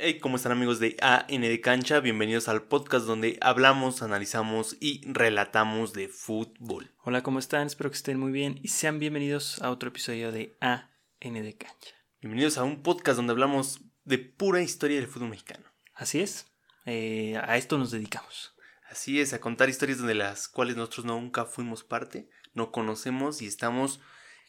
Hey, ¿cómo están amigos de AN de Cancha? Bienvenidos al podcast donde hablamos, analizamos y relatamos de fútbol. Hola, ¿cómo están? Espero que estén muy bien y sean bienvenidos a otro episodio de AN de Cancha. Bienvenidos a un podcast donde hablamos de pura historia del fútbol mexicano. Así es, eh, a esto nos dedicamos. Así es, a contar historias de las cuales nosotros nunca fuimos parte, no conocemos y estamos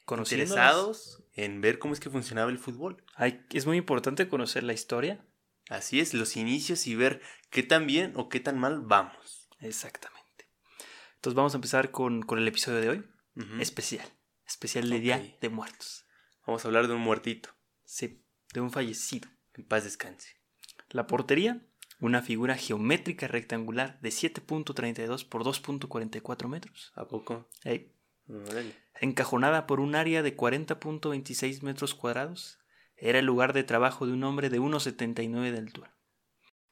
interesados en ver cómo es que funcionaba el fútbol. Hay, es muy importante conocer la historia. Así es, los inicios y ver qué tan bien o qué tan mal vamos. Exactamente. Entonces vamos a empezar con, con el episodio de hoy. Especial. Especial de. Día de Muertos. Vamos a hablar de un muertito. Sí, de un fallecido. En paz descanse. La portería, una figura geométrica rectangular de 7.32 por 2.44 metros. ¿A poco? Ey, Órale. encajonada por un área de 40.26 metros cuadrados, era el lugar de trabajo de un hombre de 1,79 de altura.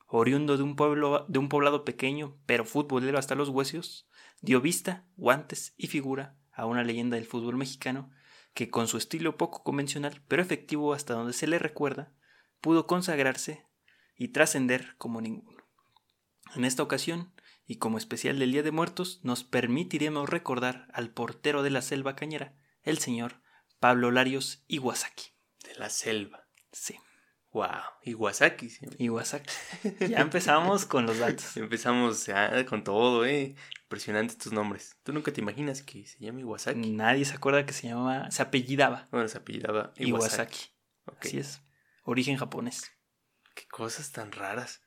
Oriundo de un, pueblo, de un poblado pequeño, pero futbolero hasta los huesos, dio vista, guantes y figura a una leyenda del fútbol mexicano que con su estilo poco convencional, pero efectivo hasta donde se le recuerda, pudo consagrarse y trascender como ninguno. En esta ocasión, y como especial del Día de Muertos, nos permitiremos recordar al portero de la selva cañera, el señor Pablo Larios Iwasaki. De la selva. Sí, Wow. Iwasaki. sí. Iwasaki. Ya empezamos con los datos. Empezamos ya con todo, eh. Impresionante estos nombres. Tú nunca te imaginas que se llama Iwasaki. Nadie se acuerda que se llamaba, se apellidaba Bueno, se apellidaba Iwasaki. Iwasaki. Así es. Origen japonés. Qué cosas tan raras.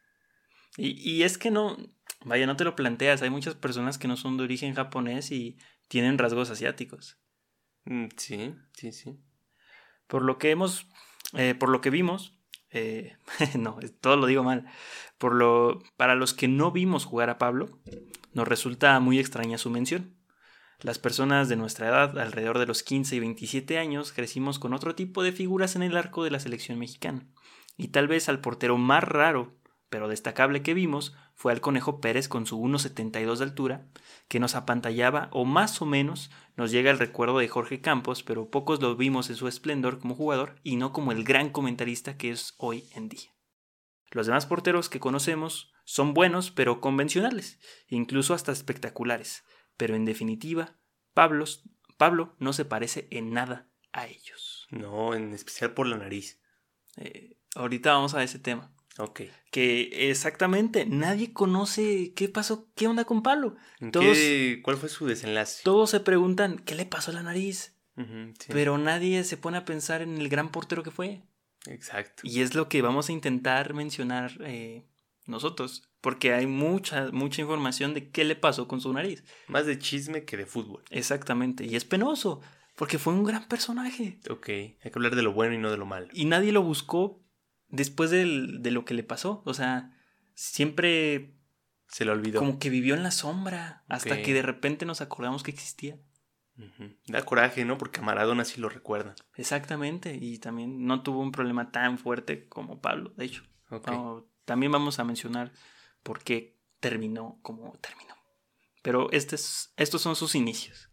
Y, y es que no, vaya, no te lo planteas. Hay muchas personas que no son de origen japonés y tienen rasgos asiáticos. Mm, sí, sí, sí. Por lo que hemos, eh, por lo que vimos, eh, no, todo lo digo mal. Por lo, para los que no vimos jugar a Pablo, nos resulta muy extraña su mención. Las personas de nuestra edad, alrededor de los 15 y 27 años, crecimos con otro tipo de figuras en el arco de la selección mexicana. Y tal vez al portero más raro, pero destacable que vimos, fue al Conejo Pérez con su 1,72 de altura, que nos apantallaba o más o menos nos llega el recuerdo de Jorge Campos, pero pocos lo vimos en su esplendor como jugador y no como el gran comentarista que es hoy en día. Los demás porteros que conocemos son buenos pero convencionales, incluso hasta espectaculares, pero en definitiva, Pablos- Pablo no se parece en nada a ellos. No, en especial por la nariz. Eh, ahorita vamos a ese tema. Ok. Que exactamente nadie conoce qué pasó, qué onda con Pablo. ¿En Todos- qué- ¿Cuál fue su desenlace? Todos se preguntan qué le pasó a la nariz, sí, pero nadie se pone a pensar en el gran portero que fue. Exacto. Y es lo que vamos a intentar mencionar eh, nosotros, porque hay mucha, mucha información de qué le pasó con su nariz. Más de chisme que de fútbol. Exactamente, y es penoso, porque fue un gran personaje. Ok. Hay que hablar de lo bueno y no de lo malo. Y nadie lo buscó después del- de lo que le pasó. O sea, siempre Se lo olvidó. como que vivió en la sombra, hasta que de repente nos acordamos que existía. Da coraje, ¿no? Porque a Maradona sí lo recuerda. Exactamente, y también no tuvo un problema tan fuerte como Pablo, de hecho. No, también vamos a mencionar por qué terminó como terminó. Pero este es- estos son sus inicios.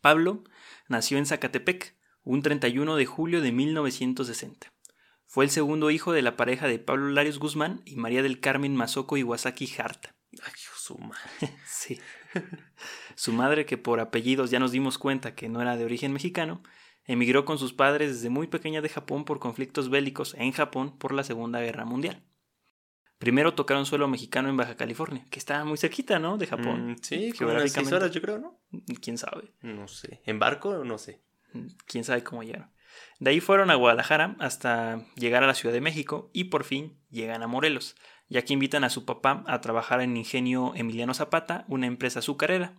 Pablo nació en Zacatepec un 31 de julio de 1960. Fue el segundo hijo de la pareja de Pablo Larios Guzmán y María del Carmen Mazoco Iwasaki Harta. Ay, su madre. Sí. Su madre, que por apellidos ya nos dimos cuenta que no era de origen mexicano, emigró con sus padres desde muy pequeña de Japón por conflictos bélicos en Japón por la Segunda Guerra Mundial. Primero tocaron suelo mexicano en Baja California, que está muy cerquita, ¿no? De Japón. Mm, sí, como unas seis geográficamente. horas, yo creo, ¿no? ¿Quién sabe? No sé. ¿En barco? No sé. quién sabe cómo llegaron. De ahí fueron a Guadalajara hasta llegar a la Ciudad de México y por fin llegan a Morelos, ya que invitan a su papá a trabajar en Ingenio Emiliano Zapata, una empresa azucarera.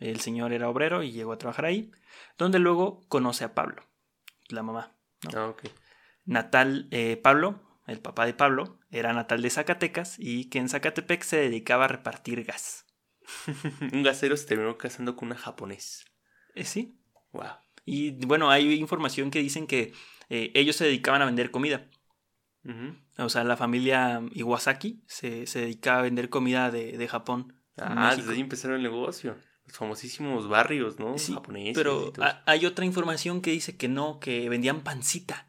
El señor era obrero y llegó a trabajar ahí, donde luego conoce a Pablo, la mamá. ¿no? Ah, ok. Natal, eh, Pablo, el papá de Pablo, era natal de Zacatecas y que en Zacatepec se dedicaba a repartir gas. Un gasero se terminó casando con una japonés. Eh, sí. Wow. Y bueno, hay información que dicen que eh, ellos se dedicaban a vender comida. O sea, la familia Iwasaki se, se dedicaba a vender comida de, de Japón. Ah, desde ahí empezaron el negocio. Los famosísimos barrios, ¿no? Sí, Japoneses. Pero hay otra información que dice que no, que vendían pancita.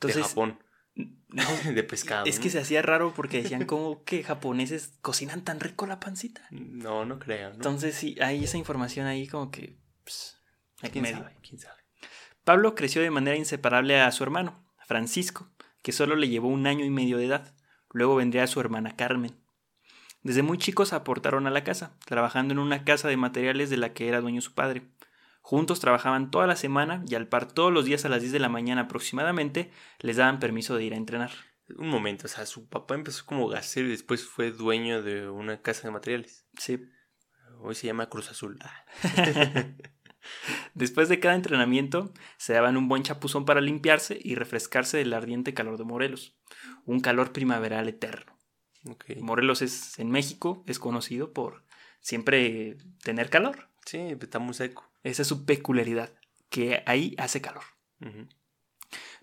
de Japón. de pescado. Es que se hacía raro porque decían como que japoneses cocinan tan rico la pancita. No, no creo. Entonces sí, hay esa información ahí como que... Pues, ¿Quién sabe? ¿Quién sabe? Pablo creció de manera inseparable a su hermano, Francisco, que solo le llevó un año y medio de edad. Luego vendría su hermana Carmen. Desde muy chicos aportaron a la casa, trabajando en una casa de materiales de la que era dueño su padre. Juntos trabajaban toda la semana y al par todos los días a las 10 de la mañana aproximadamente les daban permiso de ir a entrenar. Un momento, o sea, su papá empezó como gasero y después fue dueño de una casa de materiales. Sí. Hoy se llama Cruz Azul. Después de cada entrenamiento, se daban un buen chapuzón para limpiarse y refrescarse del ardiente calor de Morelos. Un calor primaveral eterno. Morelos es en México, es conocido por siempre tener calor. Sí, está muy seco. Esa es su peculiaridad, que ahí hace calor.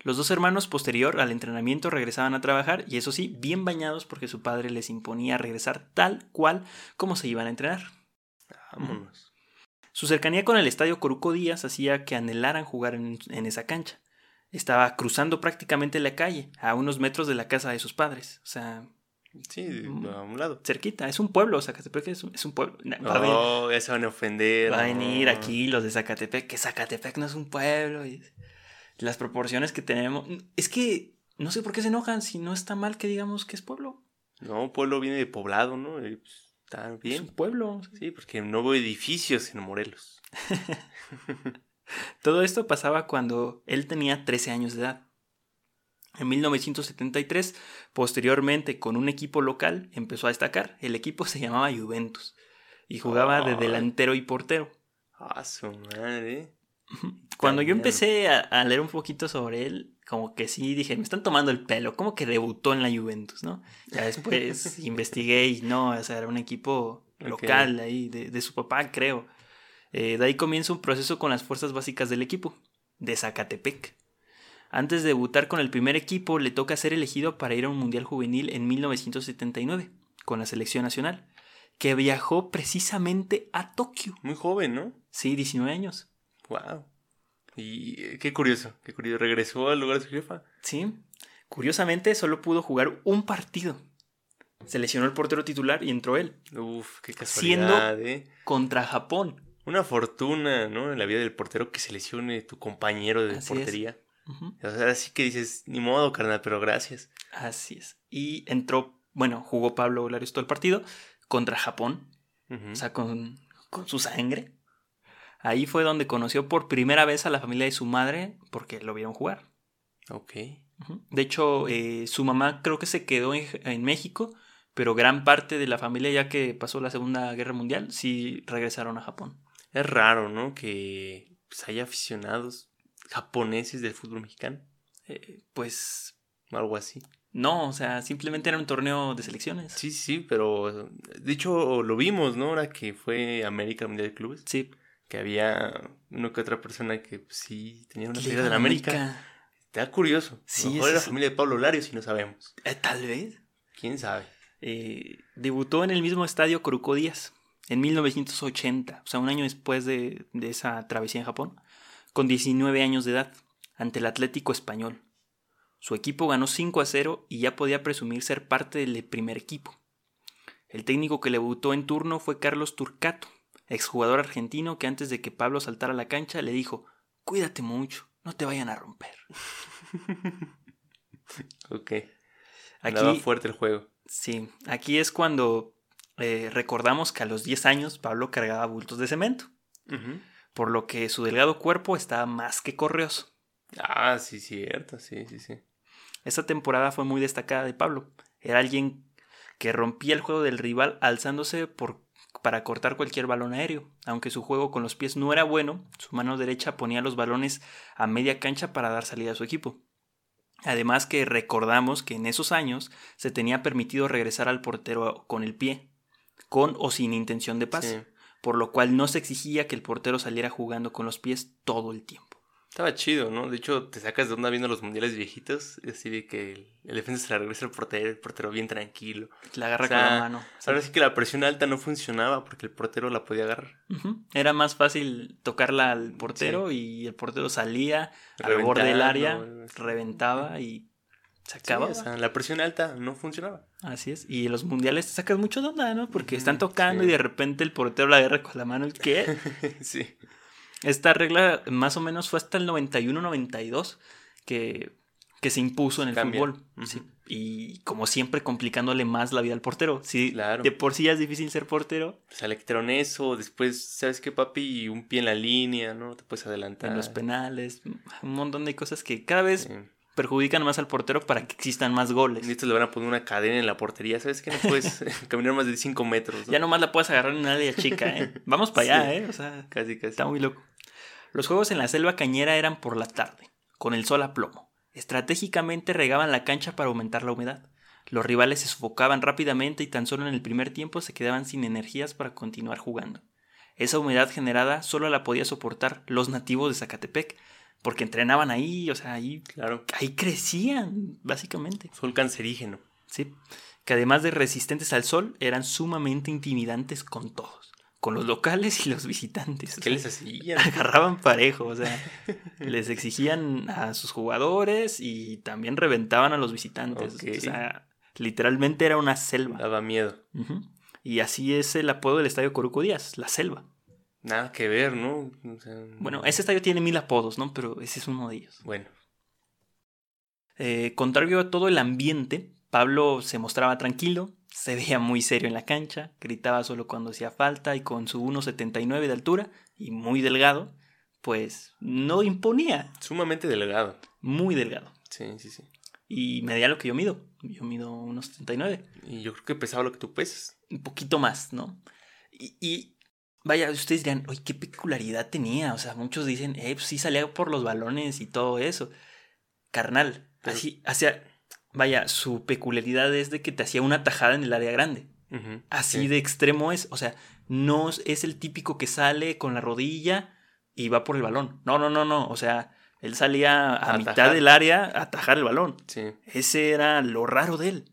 Los dos hermanos posterior al entrenamiento regresaban a trabajar y eso sí, bien bañados porque su padre les imponía regresar tal cual como se iban a entrenar. Vámonos. Su cercanía con el estadio Coruco Díaz hacía que anhelaran jugar en, esa cancha. Estaba cruzando prácticamente la calle, a unos metros de la casa de sus padres. O sea, Sí, mm, a un lado. Cerquita, es un pueblo, Zacatepec es un, es un pueblo. No, ya se van a ofender. Va a venir aquí los de Zacatepec, que Zacatepec no es un pueblo. Y las proporciones que tenemos. Es que no sé por qué se enojan si no está mal que digamos que es pueblo. No, pueblo viene de poblado, ¿no? Pues, Está bien. Es un pueblo. Sí, porque no hubo edificios en Morelos. Todo esto pasaba cuando él tenía 13 años de edad. En 1973, posteriormente, con un equipo local, empezó a destacar. El equipo se llamaba Juventus y jugaba de delantero y portero. Ah, su madre. Cuando yo empecé a, leer un poquito sobre él, como que sí dije, me están tomando el pelo, como que debutó en la Juventus, ¿no? Ya después investigué y no, o sea, era un equipo local ahí, de, su papá, creo. Eh, de ahí comienza un proceso con las fuerzas básicas del equipo, de Zacatepec. Antes de debutar con el primer equipo, le toca ser elegido para ir a un Mundial Juvenil en 1979, con la selección nacional, que viajó precisamente a Tokio. Muy joven, ¿no? Sí, 19 años. Wow. Y eh, qué curioso, qué curioso. Regresó al lugar de su jefa. Sí. Curiosamente, solo pudo jugar un partido. Se lesionó el portero titular y entró él. Uf, qué casualidad. Siendo ¿eh? contra Japón. Una fortuna, ¿no? En la vida del portero que se lesione tu compañero de portería. O sea, así que dices, ni modo, carnal, pero gracias. Así es. Y entró, bueno, jugó Pablo Larios todo el partido contra Japón. O sea, con, con su sangre. Ahí fue donde conoció por primera vez a la familia de su madre porque lo vieron jugar. Ok. De hecho, eh, su mamá creo que se quedó en, México, pero gran parte de la familia, ya que pasó la Segunda Guerra Mundial, sí regresaron a Japón. Es raro, ¿no? Que pues, haya aficionados japoneses del fútbol mexicano. Eh, pues... Algo así. No, o sea, simplemente era un torneo de selecciones. Sí, sí, pero de hecho lo vimos, ¿no? Ahora que fue América Mundial de Clubes. Sí que había una que otra persona que pues, sí tenía una playera de la América. Te da curioso. Sí, mejor la familia de Pablo Larios si no sabemos. Eh, tal vez. ¿Quién sabe? Eh, debutó en el mismo estadio Coruco Díaz en 1980, o sea, un año después de, de esa travesía en Japón, con 19 años de edad, ante el Atlético Español. Su equipo ganó 5 a 0 y ya podía presumir ser parte del primer equipo. El técnico que le debutó en turno fue Carlos Turcato, exjugador argentino que antes de que Pablo saltara a la cancha le dijo, cuídate mucho, no te vayan a romper. ok. Aquí, fuerte el juego. Sí, aquí es cuando eh, recordamos que a los 10 años Pablo cargaba bultos de cemento, por lo que su delgado cuerpo estaba más que correoso. Ah, sí, cierto, sí, sí, sí. Esa temporada fue muy destacada de Pablo. Era alguien que rompía el juego del rival alzándose por para cortar cualquier balón aéreo. Aunque su juego con los pies no era bueno, su mano derecha ponía los balones a media cancha para dar salida a su equipo. Además que recordamos que en esos años se tenía permitido regresar al portero con el pie, con o sin intención de pase, por lo cual no se exigía que el portero saliera jugando con los pies todo el tiempo. Estaba chido, ¿no? De hecho, te sacas de onda viendo los mundiales viejitos, así de que el, defensa se la regresa al portero, el portero bien tranquilo. La agarra con la mano. Ahora sí que la presión alta no funcionaba porque el portero la podía agarrar. Era más fácil tocarla al portero y el portero salía al borde del área, reventaba y Se acababa. o sea, la presión alta no funcionaba. Así es. Y en los mundiales te sacas mucho de onda, ¿no? Porque están tocando y de repente el portero la agarra con la mano. ¿Qué? sí. Esta regla más o menos fue hasta el 91-92 que, que se impuso en el fútbol. Y como siempre complicándole más la vida al portero. Sí, claro. De por sí ya es difícil ser portero. Pues eso, después, ¿sabes qué, papi? Un pie en la línea, ¿no? Te puedes adelantar. En los penales, un montón de cosas que cada vez perjudican más al portero para que existan más goles. Y esto le van a poner una cadena en la portería, ¿sabes qué? No puedes caminar más de 5 metros. Ya nomás la puedes agarrar en una área chica, ¿eh? Vamos para allá, ¿eh? O sea, casi, casi. Está muy loco. Los juegos en la selva cañera eran por la tarde, con el sol a plomo. Estratégicamente regaban la cancha para aumentar la humedad. Los rivales se sofocaban rápidamente y tan solo en el primer tiempo se quedaban sin energías para continuar jugando. Esa humedad generada solo la podía soportar los nativos de Zacatepec, porque entrenaban ahí, o sea, ahí, claro. ahí crecían, básicamente. Sol cancerígeno. Sí, que además de resistentes al sol, eran sumamente intimidantes con todos con los locales y los visitantes. ¿Qué les hacían? Agarraban parejo, o sea, les exigían a sus jugadores y también reventaban a los visitantes. O sea, literalmente era una selva. Daba miedo. Y así es el apodo del estadio Coruco Díaz, la selva. Nada que ver, ¿no? bueno, ese estadio tiene mil apodos, ¿no? Pero ese es uno de ellos. Bueno. Eh, contrario a todo el ambiente, Pablo se mostraba tranquilo, se veía muy serio en la cancha, gritaba solo cuando hacía falta y con su 1,79 de altura y muy delgado, pues no imponía. Sumamente delgado. Muy delgado. Sí, sí, sí. Y medía lo que yo mido. Yo mido 1,79. Y yo creo que pesaba lo que tú pesas. Un poquito más, ¿no? Y, vaya, ustedes dirán, oye, qué peculiaridad tenía. O sea, muchos dicen, eh, pues sí salía por los balones y todo eso. Carnal, así, hacia vaya, su peculiaridad es de que te hacía una tajada en el área grande. Así de extremo es. O sea, no es el típico que sale con la rodilla y va por el balón. No, no, no, no. O sea, él salía a, mitad del área a atajar el balón. Ese era lo raro de él.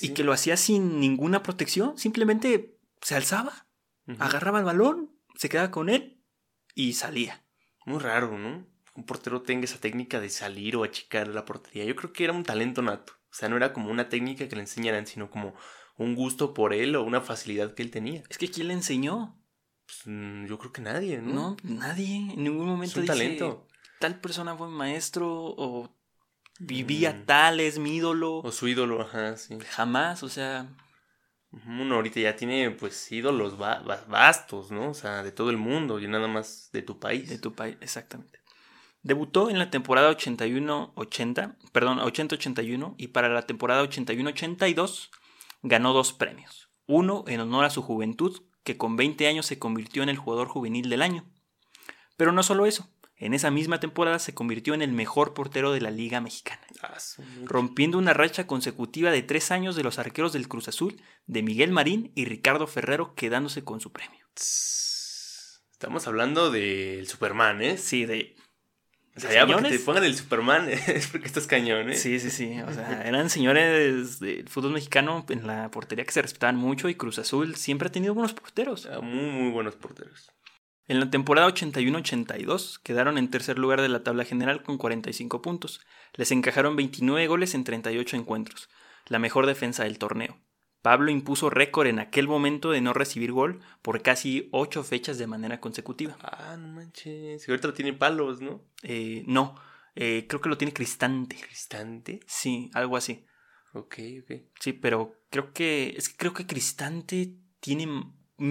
Y que lo hacía sin ninguna protección. Simplemente se alzaba, agarraba el balón, se quedaba con él y salía. Muy raro, ¿no? un portero tenga esa técnica de salir o achicar la portería. Yo creo que era un talento nato. O sea, no era como una técnica que le enseñaran, sino como un gusto por él o una facilidad que él tenía. Es que ¿quién le enseñó? Pues, mm, yo creo que nadie, ¿no? No, nadie. En ningún momento es un talento. Tal persona fue maestro o vivía mm. tal, es mi ídolo. O su ídolo, ajá, sí. Jamás, o sea. Uno ahorita ya tiene pues ídolos vastos, ¿no? O sea, de todo el mundo y nada más de tu país. De tu país, exactamente. Debutó en la temporada 81-80, perdón, 80-81 y para la temporada 81-82 ganó dos premios. Uno en honor a su juventud, que con 20 años se convirtió en el jugador juvenil del año. Pero no solo eso, en esa misma temporada se convirtió en el mejor portero de la Liga Mexicana, ah, rompiendo una racha consecutiva de tres años de los arqueros del Cruz Azul, de Miguel Marín y Ricardo Ferrero, quedándose con su premio. Estamos hablando del Superman, ¿eh? Sí, de o sea, ya porque te pongan el Superman es porque estás cañón, ¿eh? Sí, sí, sí. O sea, eran señores del fútbol mexicano en la portería que se respetaban mucho y Cruz Azul siempre ha tenido buenos porteros. Ah, muy, muy buenos porteros. En la temporada 81-82 quedaron en tercer lugar de la tabla general con 45 puntos. Les encajaron 29 goles en 38 encuentros, la mejor defensa del torneo. Pablo impuso récord en aquel momento de no recibir gol por casi ocho fechas de manera consecutiva. Ah, no manches. Y ahorita lo tiene palos, ¿no? Eh, no, eh, creo que lo tiene Cristante. ¿Cristante? Sí, algo así. Ok, ok. Sí, pero creo que. Es que creo que Cristante tiene.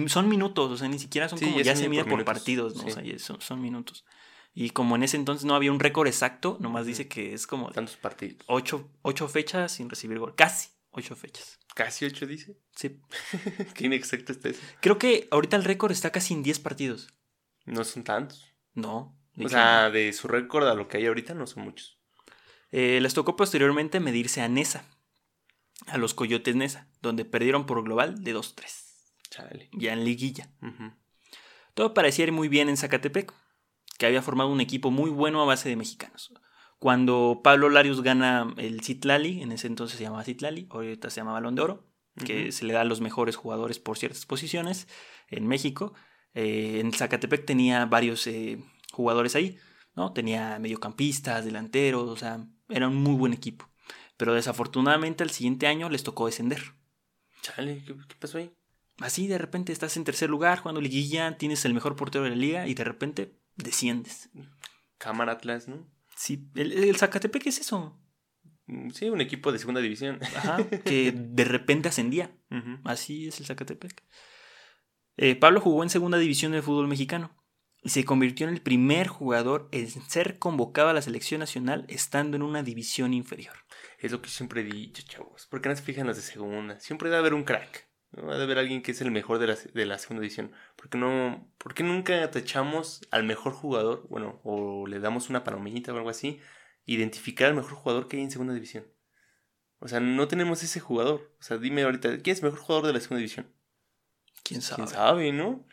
Son minutos, o sea, ni siquiera son como. Ya, se mide por, partidos, ¿no? O sea, son, son, minutos. Y como en ese entonces no había un récord exacto, nomás dice que es como. Tantos partidos. Ocho, ocho fechas sin recibir gol. Casi ocho fechas. ¿Casi ocho dice? Sí. ¿Qué inexacto está eso? Creo que ahorita el récord está casi en 10 partidos. No son tantos. No. O sea, de su récord a lo que hay ahorita no son muchos. Eh, les tocó posteriormente medirse a Nesa, a los Coyotes Nesa, donde perdieron por global de 2-3. Chale. Ya en liguilla. Todo parecía ir muy bien en Zacatepec, que había formado un equipo muy bueno a base de mexicanos. Cuando Pablo Larios gana el Citlali, en ese entonces se llamaba Citlali, ahorita se llama Balón de Oro, que se le da a los mejores jugadores por ciertas posiciones en México. Eh, en Zacatepec tenía varios eh, jugadores ahí, ¿no? Tenía mediocampistas, delanteros, o sea, era un muy buen equipo. Pero desafortunadamente al siguiente año les tocó descender. Chale, ¿qué, qué pasó ahí? Así de repente estás en tercer lugar jugando liguilla, tienes el mejor portero de la liga y de repente desciendes. Cámara Atlas, ¿no? Sí, el, el Zacatepec es eso. Mm, Sí, un equipo de segunda división. Ajá, que de repente ascendía. Así es el Zacatepec. Eh, Pablo jugó en segunda división del fútbol mexicano y se convirtió en el primer jugador en ser convocado a la selección nacional estando en una división inferior. Es lo que siempre he dicho, chavos. ¿Por qué no se fijan los de segunda? Siempre debe haber un crack. ¿No? Debe haber alguien que es el mejor de la, de la segunda división. ¿Por qué, no, ¿Por qué nunca tachamos al mejor jugador? Bueno, o le damos una palomita o algo así. Identificar al mejor jugador que hay en segunda división. O sea, no tenemos ese jugador. O sea, dime ahorita, ¿quién es el mejor jugador de la segunda división? ¿Quién sabe? ¿Quién sabe, no?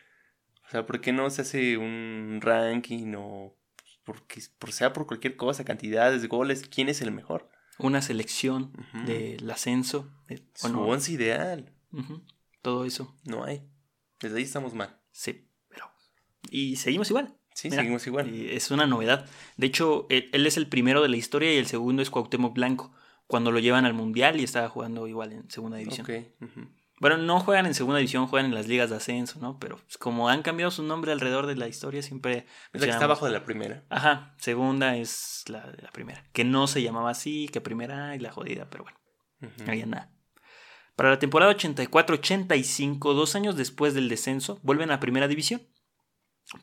O sea, ¿por qué no se hace un ranking o porque, por sea por cualquier cosa, cantidades, goles, quién es el mejor? Una selección del ascenso. de- Su bueno, once ideal. Todo eso. No hay. Desde ahí estamos mal. Sí, pero... Y seguimos igual. Sí, Mira, seguimos igual. Y es una novedad. De hecho, él, él es el primero de la historia y el segundo es Cuauhtémoc Blanco. Cuando lo llevan al Mundial y estaba jugando igual en segunda división. Ok. ujú. Bueno, no juegan en segunda división, juegan en las ligas de ascenso, ¿no? Pero pues, como han cambiado su nombre alrededor de la historia, siempre... Es la que está abajo de la primera. Ajá, segunda es la de la primera. Que no se llamaba así, que primera y la jodida, pero bueno, Ujú. ahí anda. Para la temporada 84-85, dos años después del descenso, vuelven a primera división.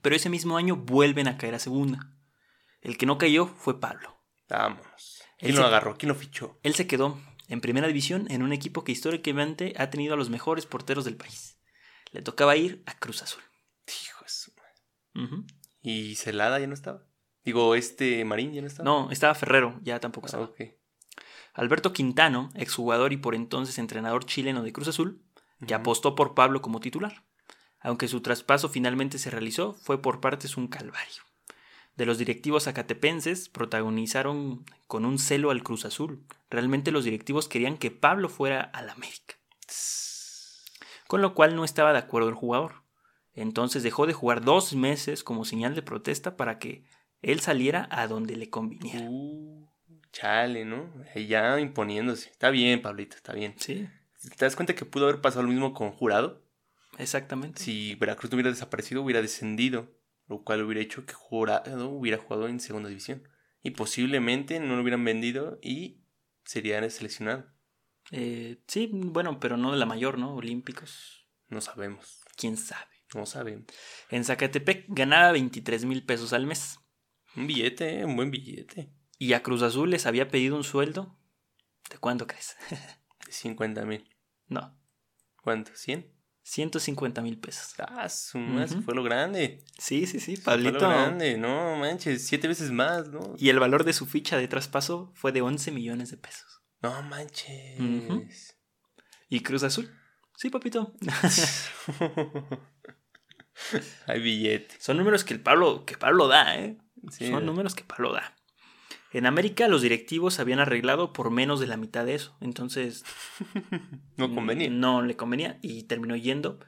Pero ese mismo año vuelven a caer a segunda. El que no cayó fue Pablo. Él ¿Quién se- lo agarró? ¿Quién lo fichó? Él se quedó en primera división en un equipo que históricamente ha tenido a los mejores porteros del país. Le tocaba ir a Cruz Azul. Hijo de su madre. ¿Y Celada ya no estaba? Digo, este Marín ya no estaba. No, estaba Ferrero, ya tampoco Ah, estaba. Alberto Quintano, exjugador y por entonces entrenador chileno de Cruz Azul, que apostó por Pablo como titular. Aunque su traspaso finalmente se realizó, fue por partes un calvario. De los directivos acatepenses protagonizaron con un celo al Cruz Azul. Realmente los directivos querían que Pablo fuera al América. Con lo cual no estaba de acuerdo el jugador. Entonces dejó de jugar dos meses como señal de protesta para que él saliera a donde le conviniera. Uh, chale, ¿no? Ya imponiéndose. Está bien, Pablito, está bien. Sí, ¿Te das cuenta que pudo haber pasado lo mismo con Jurado? exactamente. Si Veracruz no hubiera desaparecido, hubiera descendido. Lo cual hubiera hecho que Jurado hubiera jugado en segunda división. Y posiblemente no lo hubieran vendido y sería seleccionado. Eh, sí, bueno, pero no de la mayor, ¿no? Olímpicos. No sabemos. ¿Quién sabe? No sabemos. En Zacatepec ganaba 23 mil pesos al mes. Un billete, ¿eh? un buen billete. Y a Cruz Azul les había pedido un sueldo. ¿De cuánto crees? De 50 mil. no, ¿Cuánto? ¿100? 150 mil pesos. Ah, su Ujú. fue lo grande. Sí, sí, sí, Fue lo Pablito. grande, no manches, siete veces más, ¿no? Y el valor de su ficha de traspaso fue de 11 millones de pesos. No manches. ¿Y Cruz Azul? Sí, papito. Hay billete. Son números que el Pablo, que Pablo da, ¿eh? Sí. Son números que Pablo da. En América los directivos habían arreglado por menos de la mitad de eso. Entonces No convenía. No le convenía y terminó yendo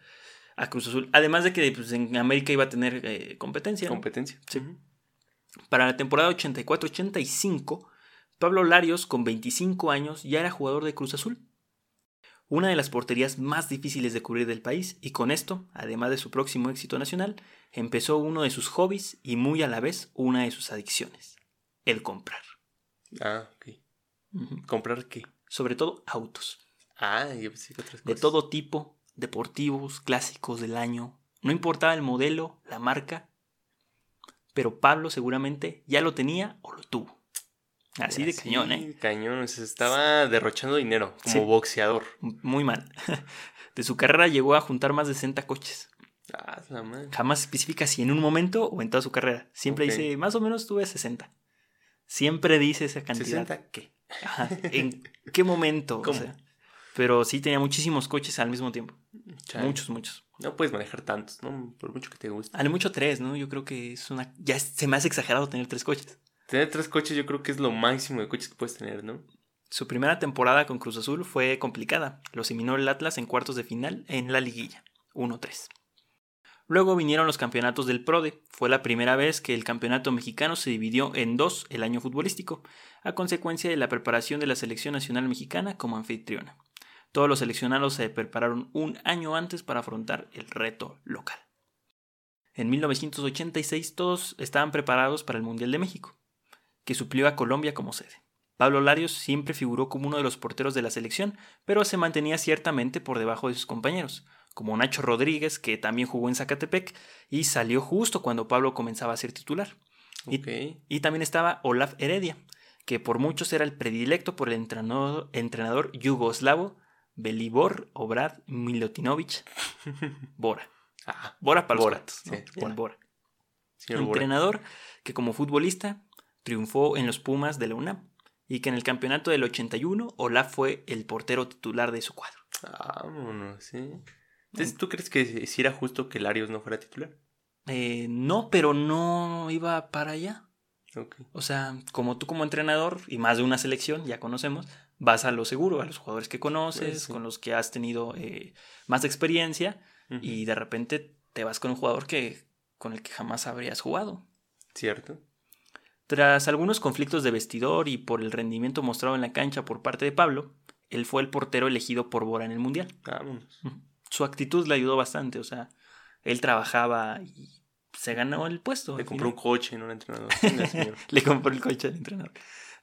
a Cruz Azul. Además de que pues, en América iba a tener eh, competencia. ¿no? Competencia. Sí. Para la temporada 84-85, Pablo Larios, con 25 años, ya era jugador de Cruz Azul. Una de las porterías más difíciles de cubrir del país, y con esto, además de su próximo éxito nacional, empezó uno de sus hobbies y muy a la vez una de sus adicciones: el comprar. Ah, ok. ¿Comprar qué? Sobre todo autos. Ah, yo pensé que otras de cosas. todo tipo, deportivos, clásicos del año. No importaba el modelo, la marca, pero Pablo seguramente ya lo tenía o lo tuvo. Así de cañón, ¿eh? Cañón, se estaba derrochando dinero como Sí. boxeador. Muy mal. De su carrera llegó a juntar más de 60 coches. Ah, la madre. Jamás especifica si en un momento o en toda su carrera. Siempre dice, más o menos tuve 60. Siempre dice esa cantidad. ¿60 qué? Ajá. ¿En qué momento? O sea, pero sí tenía muchísimos coches al mismo tiempo. Chale. Muchos, muchos. No puedes manejar tantos, ¿no? Por mucho que te guste. Al mucho tres, ¿no? Yo creo que es una... Ya se me hace exagerado tener tres coches. Tener tres coches yo creo que es lo máximo de coches que puedes tener, ¿no? Su primera temporada con Cruz Azul fue complicada. Lo eliminó el Atlas en cuartos de final en la liguilla. 1-3. Luego vinieron los campeonatos del PRODE. Fue la primera vez que el campeonato mexicano se dividió en dos el año futbolístico, a consecuencia de la preparación de la selección nacional mexicana como anfitriona. Todos los seleccionados se prepararon un año antes para afrontar el reto local. En 1986 todos estaban preparados para el Mundial de México, que suplió a Colombia como sede. Pablo Larios siempre figuró como uno de los porteros de la selección, pero se mantenía ciertamente por debajo de sus compañeros, como Nacho Rodríguez, que también jugó en Zacatepec y salió justo cuando Pablo comenzaba a ser titular. Y, también estaba Olaf Heredia, que por muchos era el predilecto por el entrenador, entrenador yugoslavo Belibor Obrad Milotinovic Bora. Ah, Bora para Bora, Bora. Entrenador que como futbolista triunfó en los Pumas de la UNAM y que en el campeonato del 81 Olaf fue el portero titular de su cuadro. Vámonos, sí. Entonces, ¿tú crees que si era justo que Larios no fuera titular? Eh, no, pero no iba para allá. O sea, como tú como entrenador y más de una selección, ya conocemos, vas a lo seguro, a los jugadores que conoces, con los que has tenido eh, más experiencia y de repente te vas con un jugador que con el que jamás habrías jugado. Cierto. Tras algunos conflictos de vestidor y por el rendimiento mostrado en la cancha por parte de Pablo, él fue el portero elegido por Bora en el Mundial. Vámonos su actitud le ayudó bastante, o sea, él trabajaba y se ganó el puesto. Le compró un coche, no un entrenador. le compró el coche al entrenador.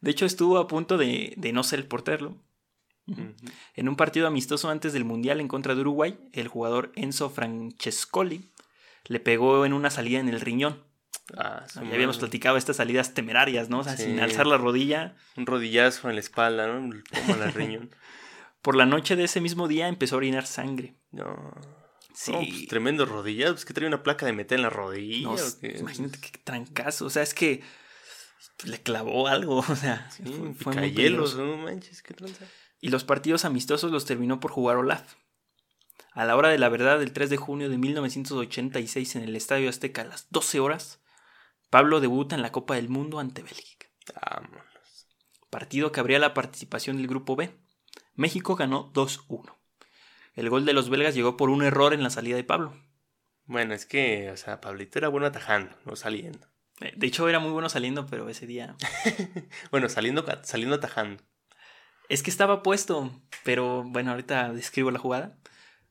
De hecho, estuvo a punto de, no ser el portero. En un partido amistoso antes del Mundial en contra de Uruguay, el jugador Enzo Francescoli le pegó en una salida en el riñón. Ah, ya habíamos platicado estas salidas temerarias, ¿no? O sea, sin alzar la rodilla. Un rodillazo en la espalda, ¿no? Como el riñón. Por la noche de ese mismo día empezó a orinar sangre. No. Sí. Pues, tremendo rodilla. Es que trae una placa de metal en la rodilla. imagínate qué trancazo. O sea, es que le clavó algo. O sea, fue, muy hielos, no manches, qué tranza. Y los partidos amistosos los terminó por jugar Olaf. A la hora de la verdad, el 3 de junio de 1986 en el Estadio Azteca a las 12 horas, Pablo debuta en la Copa del Mundo ante Bélgica. Vámonos. Partido que abría la participación del Grupo B. México ganó 2-1. El gol de los belgas llegó por un error en la salida de Pablo. Bueno, es que, o sea, Pablito era bueno atajando, no saliendo. Eh, de hecho, era muy bueno saliendo, pero ese día. bueno, saliendo, saliendo atajando. Es que estaba puesto, pero bueno, ahorita describo la jugada.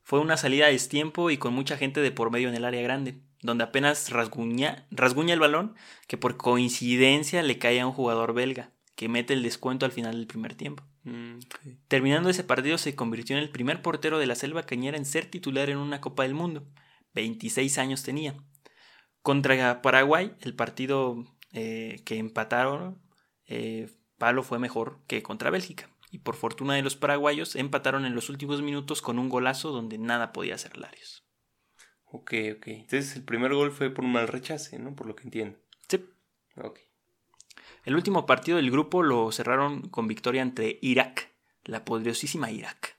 Fue una salida a destiempo y con mucha gente de por medio en el área grande, donde apenas rasguña, rasguña el balón, que por coincidencia le cae a un jugador belga, que mete el descuento al final del primer tiempo. Mm, Terminando ese partido se convirtió en el primer portero de la Selva Cañera en ser titular en una Copa del Mundo. 26 años tenía. Contra Paraguay, el partido eh, que empataron, eh, Palo fue mejor que contra Bélgica. Y por fortuna de los paraguayos, empataron en los últimos minutos con un golazo donde nada podía hacer Larios. Ok, ok. Entonces el primer gol fue por un mal rechace, ¿no? Por lo que entiendo. Sí. Ok. El último partido del grupo lo cerraron con victoria ante Irak, la poderosísima Irak.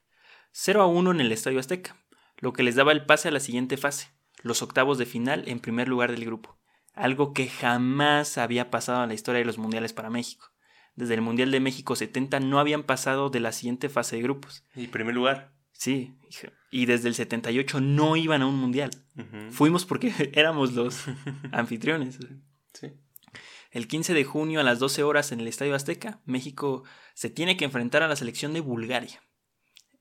0 a 1 en el Estadio Azteca, lo que les daba el pase a la siguiente fase, los octavos de final en primer lugar del grupo, algo que jamás había pasado en la historia de los mundiales para México. Desde el Mundial de México 70 no habían pasado de la siguiente fase de grupos. ¿Y primer lugar? Sí, y desde el 78 no iban a un mundial. Fuimos porque éramos los anfitriones. Sí. El 15 de junio a las 12 horas en el Estadio Azteca, México se tiene que enfrentar a la selección de Bulgaria.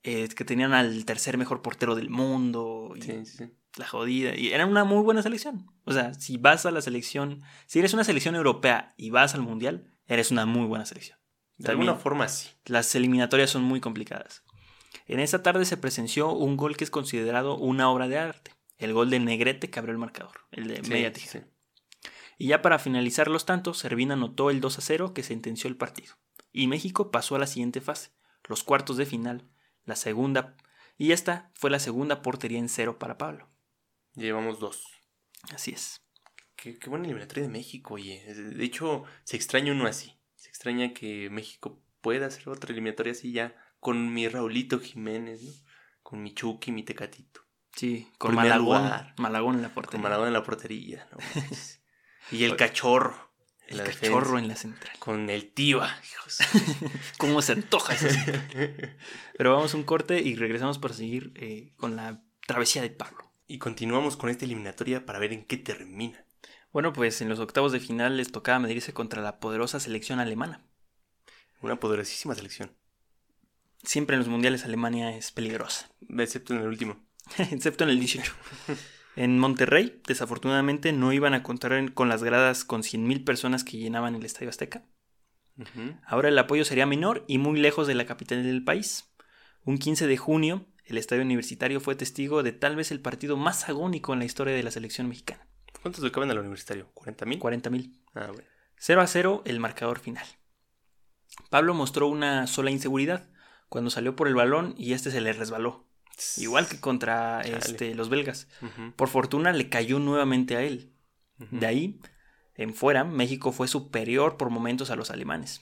Eh, que tenían al tercer mejor portero del mundo. sí, sí. La jodida. Y era una muy buena selección. O sea, si vas a la selección, si eres una selección europea y vas al mundial, eres una muy buena selección. De alguna forma sí. Las eliminatorias son muy complicadas. En esa tarde se presenció un gol que es considerado una obra de arte. El gol de Negrete que abrió el marcador. El de media tijera. Y ya para finalizar los tantos, Servina anotó el 2 a 0 que sentenció el partido. Y México pasó a la siguiente fase, los cuartos de final, la segunda, y esta fue la segunda portería en cero para Pablo. Llevamos dos. Así es. Qué, qué buena eliminatoria de México, oye. De hecho, se extraña uno así. Se extraña que México pueda hacer otra eliminatoria así ya con mi Raulito Jiménez, ¿no? Con mi Chucky, mi Tecatito. Sí, con Malagón. Malagón en la portería. Con Malagón en la portería, ¿no? Y el cachorro. El cachorro en la central. Con el tiba, ¿Cómo se antoja eso? Pero vamos a un corte y regresamos para seguir eh, con la travesía de Pablo. Y continuamos con esta eliminatoria para ver en qué termina. Bueno, pues en los octavos de final les tocaba medirse contra la poderosa selección alemana. Una poderosísima selección. Siempre en los mundiales Alemania es peligrosa. Excepto en el último. Excepto en el 18. En Monterrey, desafortunadamente, no iban a contar con las gradas con 100.000 personas que llenaban el Estadio Azteca. Ahora el apoyo sería menor y muy lejos de la capital del país. Un 15 de junio, el Estadio Universitario fue testigo de tal vez el partido más agónico en la historia de la selección mexicana. ¿Cuántos le caben al Universitario? ¿40.000? 40.000. Ah, bueno. 0 a 0 el marcador final. Pablo mostró una sola inseguridad cuando salió por el balón y este se le resbaló. Igual que contra este, los belgas. Por fortuna le cayó nuevamente a él. De ahí, en fuera, México fue superior por momentos a los alemanes.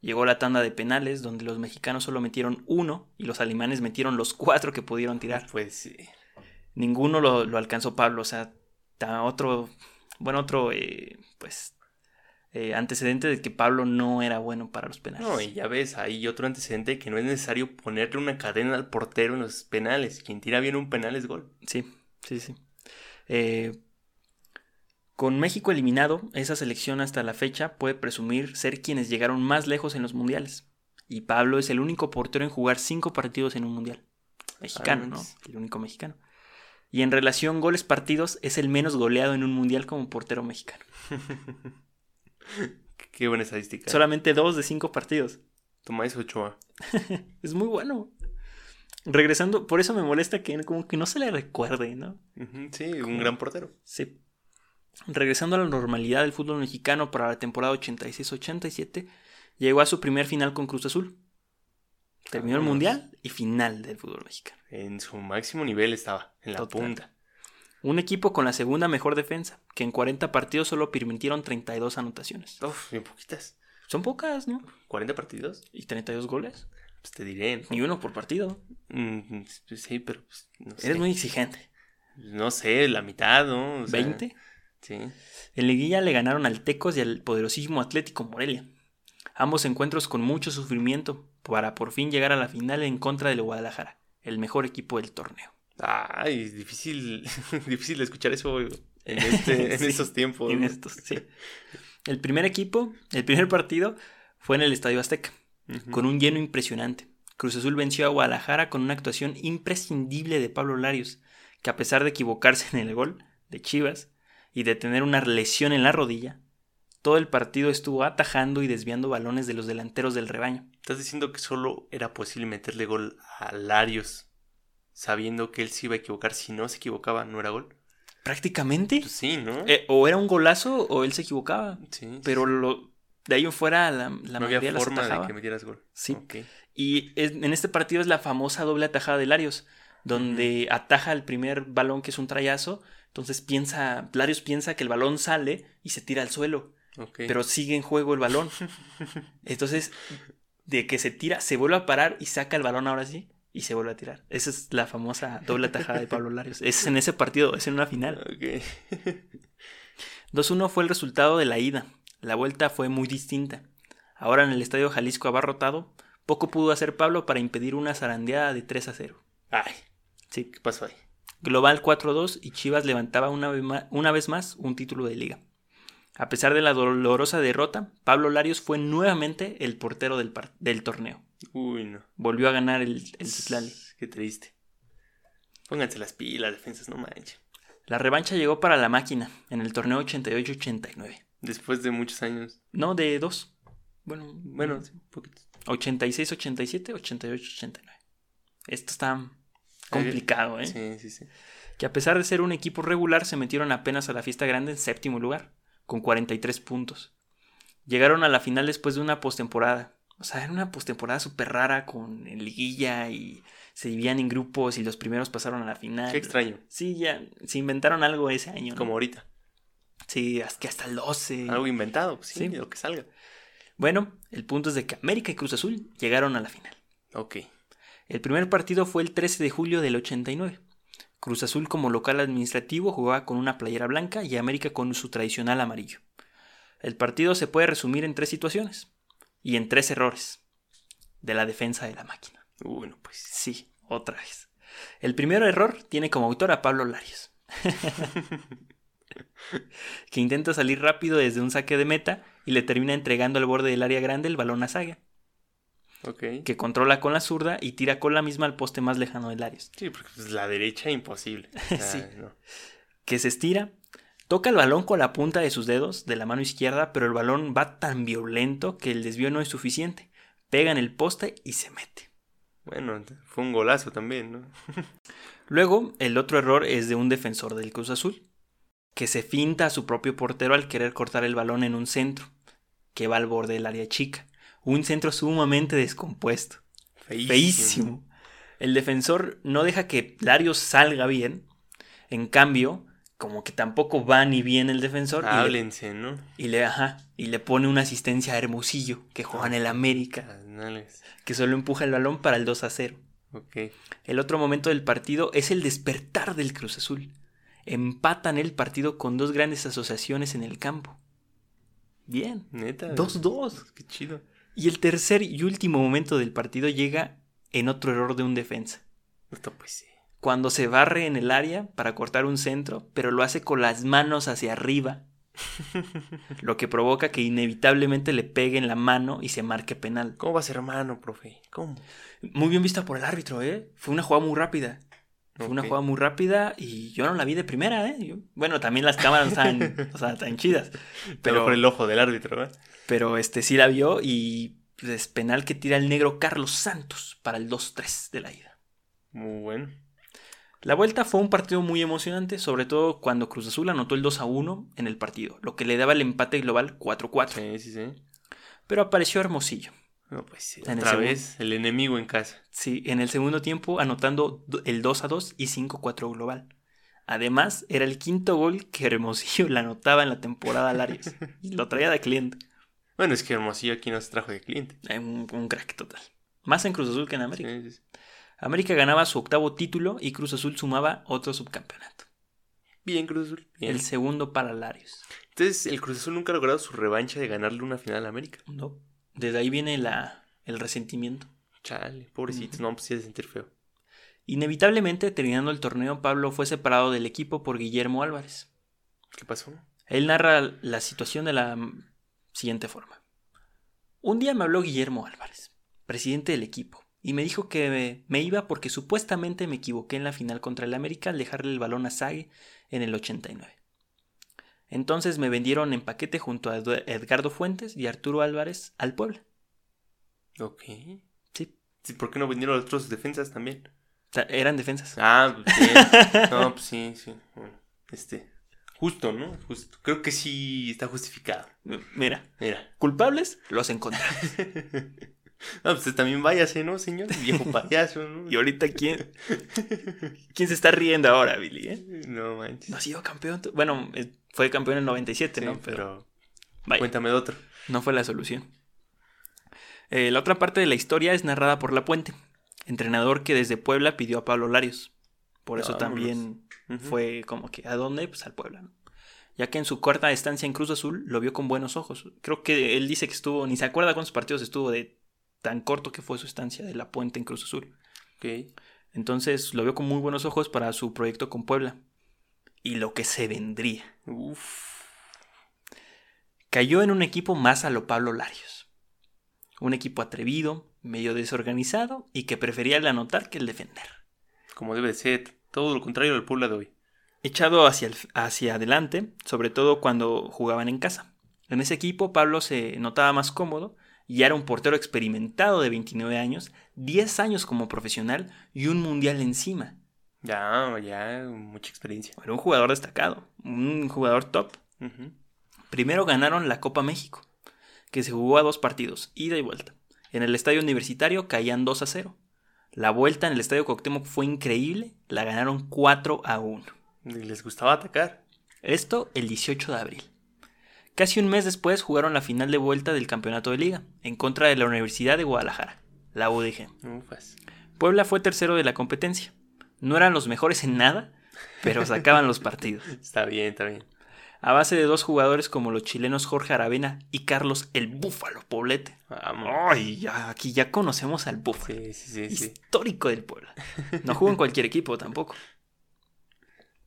Llegó la tanda de penales, donde los mexicanos solo metieron uno y los alemanes metieron los cuatro que pudieron tirar. Pues sí. Ninguno lo, alcanzó Pablo, o sea, otro, bueno, otro, eh, pues, eh, antecedente de que Pablo no era bueno para los penales. No, y ya ves, hay otro antecedente que no es necesario ponerle una cadena al portero en los penales. Quien tira bien un penal es gol. Sí, sí, sí. Eh, con México eliminado, esa selección hasta la fecha puede presumir ser quienes llegaron más lejos en los mundiales. Y Pablo es el único portero en jugar cinco partidos en un mundial. Mexicano, ¿no? El único mexicano. Y en relación goles-partidos, es el menos goleado en un mundial como portero mexicano. Qué buena estadística. Solamente dos de cinco partidos. Tomás Ochoa. es muy bueno. Regresando, por eso me molesta que como que no se le recuerde, ¿no? Sí, un gran portero. Sí. Regresando a la normalidad del fútbol mexicano para la temporada 86-87, llegó a su primer final con Cruz Azul. Terminó el mundial y final del fútbol mexicano. En su máximo nivel estaba, en la punta. Un equipo con la segunda mejor defensa, que en 40 partidos solo permitieron 32 anotaciones. Uf, bien poquitas. Son pocas, ¿no? ¿40 partidos? ¿Y 32 goles? Pues te diré. ¿no? Y uno por partido. Mm, pues sí, pero pues, no sé. Eres muy exigente. No sé, la mitad, ¿no? ¿20? Sí. En Liguilla le ganaron al Tecos y al poderosísimo Atlético Morelia. Ambos encuentros con mucho sufrimiento para por fin llegar a la final en contra del Guadalajara, el mejor equipo del torneo. Ay, difícil, difícil escuchar eso en, este, en estos tiempos. En estos, sí. El primer equipo, el primer partido fue en el Estadio Azteca, con un lleno impresionante. Cruz Azul venció a Guadalajara con una actuación imprescindible de Pablo Larios, que a pesar de equivocarse en el gol de Chivas y de tener una lesión en la rodilla, todo el partido estuvo atajando y desviando balones de los delanteros del rebaño. ¿Estás diciendo que solo era posible meterle gol a Larios sabiendo que él se iba a equivocar. Si no se equivocaba, no era gol. Prácticamente. Pues sí, ¿no? Eh, o era un golazo o él se equivocaba. Sí. Pero lo, de ahí en fuera la, la no había forma de que metieras gol. Sí. Y en este partido es la famosa doble atajada de Larios, donde ataja el primer balón que es un trayazo. Entonces piensa, Larios piensa que el balón sale y se tira al suelo. Pero sigue en juego el balón. Entonces, de que se tira, se vuelve a parar y saca el balón ahora sí y se vuelve a tirar. Esa es la famosa doble tajada de Pablo Larios. Es en ese partido, es en una final. 2-1 fue el resultado de la ida. La vuelta fue muy distinta. Ahora en el estadio Jalisco abarrotado, poco pudo hacer Pablo para impedir una zarandeada de 3 a 0. Ay, sí, ¿qué pasó ahí? Global 4-2 y Chivas levantaba una vez, más, una vez más un título de liga. A pesar de la dolorosa derrota, Pablo Larios fue nuevamente el portero del, del torneo. Uy, no. Volvió a ganar el, el Citlali. Qué triste. Pónganse las pilas, defensas, no manches. La revancha llegó para la máquina en el torneo 88-89. Después de muchos años. No, de dos. Bueno, bueno, sí, un poquito. 86-87, 88-89. Esto está complicado, ¿eh? Sí, sí, sí. Que a pesar de ser un equipo regular, se metieron apenas a la fiesta grande en séptimo lugar, con 43 puntos. Llegaron a la final después de una postemporada, o sea, era una postemporada súper rara con liguilla y se dividían en grupos y los primeros pasaron a la final. Qué extraño. Sí, ya se inventaron algo ese año. Como ahorita. Sí, que hasta el 12. Algo inventado, pues sí, lo que salga. Bueno, el punto es de que América y Cruz Azul llegaron a la final. Ok. El primer partido fue el 13 de julio del 89. Cruz Azul como local administrativo jugaba con una playera blanca y América con su tradicional amarillo. El partido se puede resumir en tres situaciones y en tres errores de la defensa de la máquina. Bueno, pues sí, otra vez. El primer error tiene como autor a Pablo Larios. que intenta salir rápido desde un saque de meta y le termina entregando al borde del área grande el balón a Saga, Ok. que controla con la zurda y tira con la misma al poste más lejano de Larios, Sí, porque pues, la derecha imposible. O sea, Sí. no. que se estira, toca el balón con la punta de sus dedos de la mano izquierda, pero el balón va tan violento que el desvío no es suficiente. Pega en el poste y se mete. Bueno, fue un golazo también, ¿no? Luego, el otro error es de un defensor del Cruz Azul, que se finta a su propio portero al querer cortar el balón en un centro, que va al borde del área chica. Un centro sumamente descompuesto. Feísimo. Feísimo. El defensor no deja que Larios salga bien. En cambio, como que tampoco va ni bien el defensor. y le- Háblense, ¿no? Y le, ajá, y le pone una asistencia a Hermosillo, que juega en el América, que solo empuja el balón para el 2 a 0. Ok. El otro momento del partido es el despertar del Cruz Azul. Empatan el partido con dos grandes asociaciones en el campo. Bien. Neta. 2-2. Qué chido. Y el tercer y último momento del partido llega en otro error de un defensa. Esto pues sí. Cuando se barre en el área para cortar un centro, pero lo hace con las manos hacia arriba. Lo que provoca que inevitablemente le pegue en la mano y se marque penal. ¿Cómo va a ser hermano, profe? ¿Cómo? Muy bien vista por el árbitro, ¿eh? Fue una jugada muy rápida. Fue una jugada muy rápida y yo no la vi de primera, ¿eh? Yo- bueno, también las cámaras están, o sea, están chidas. Pero Pero, por el ojo del árbitro, ¿eh? pero este sí la vio y pues, es penal que tira el negro Carlos Santos para el 2-3 de la ida. Muy bueno. La vuelta fue un partido muy emocionante, sobre todo cuando Cruz Azul anotó el 2 1 en el partido, lo que le daba el empate global 4-4. Sí, sí, sí. Pero apareció Hermosillo. No, pues sí. En el Otra segundo. vez, el enemigo en casa. Sí, en el segundo tiempo anotando do- el 2 a 2 y 5-4 global. Además, era el quinto gol que Hermosillo le anotaba en la temporada a Larios. Y lo traía de cliente. Bueno, es que Hermosillo aquí nos trajo de cliente. Un, un crack total. Más en Cruz Azul que en América. Sí, sí, sí. América ganaba su octavo título y Cruz Azul sumaba otro subcampeonato. Bien, Cruz Azul. Bien. El segundo para Larios. Entonces, el Cruz Azul nunca ha logrado su revancha de ganarle una final a América. No. Desde ahí viene la, el resentimiento. Chale, pobrecitos. Ujú. No, pues sí, de sentir feo. Inevitablemente, terminando el torneo, Pablo fue separado del equipo por Guillermo Álvarez. ¿Qué pasó? Él narra la situación de la siguiente forma. Un día me habló Guillermo Álvarez, presidente del equipo, y me dijo que me, iba porque supuestamente me equivoqué en la final contra el América al dejarle el balón a Sague en el 89. Entonces me vendieron en paquete junto a Edgardo Fuentes y Arturo Álvarez al Puebla. Ok. Sí, Sí, ¿Por qué no vendieron a otros defensas también? o sea, eran defensas. Ah, pues bien. No, pues sí, sí. Bueno, este. Justo, ¿no? Justo. Creo que sí está justificado. Mira, Mira. culpables los encontramos. Ah, pues también váyase, ¿no, señor? Viejo payaso, ¿no? y ahorita, ¿quién, ¿quién se está riendo ahora, Billy? eh? No manches. No ha sido campeón. Bueno, eh, fue campeón en el 97, Sí, ¿no? Pero cuéntame de otro. no fue la solución. Eh, la otra parte de la historia es narrada por La Puente, entrenador que desde Puebla pidió a Pablo Larios. Por eso Vámonos. también fue como que, ¿a dónde? Pues al Puebla, ¿no? Ya que en su corta estancia en Cruz Azul lo vio con buenos ojos. Creo que él dice que estuvo, ni se acuerda cuántos partidos estuvo de tan corto que fue su estancia de La Puente en Cruz Azul. Ok. Entonces lo vio con muy buenos ojos para su proyecto con Puebla. Y lo que se vendría. Uf. Cayó en un equipo más a lo Pablo Larios. Un equipo atrevido, medio desorganizado y que prefería el anotar que el defender. Como debe de ser. Todo lo contrario al Puebla de hoy. Echado hacia, el- hacia adelante, sobre todo cuando jugaban en casa. En ese equipo Pablo se notaba más cómodo y era un portero experimentado de 29 años, 10 años como profesional y un mundial encima. Ya, ya, mucha experiencia. Era un jugador destacado, un jugador top. Primero ganaron la Copa México, que se jugó a dos partidos, ida y vuelta. En el estadio universitario caían 2 a 0. La vuelta en el estadio Cuauhtémoc fue increíble, la ganaron 4 a 1. Y les gustaba atacar. Esto el 18 de abril. Casi un mes después jugaron la final de vuelta del campeonato de liga, en contra de la Universidad de Guadalajara, la UDG. Ufas. Puebla fue tercero de la competencia. No eran los mejores en nada, pero sacaban los partidos. Está bien, está bien. a base de dos jugadores como los chilenos Jorge Aravena y Carlos el Búfalo Poblete. Vamos. Ay, ya, aquí ya conocemos al Búfalo. Sí, sí, sí, sí. Histórico del Puebla. No jugó en cualquier equipo tampoco.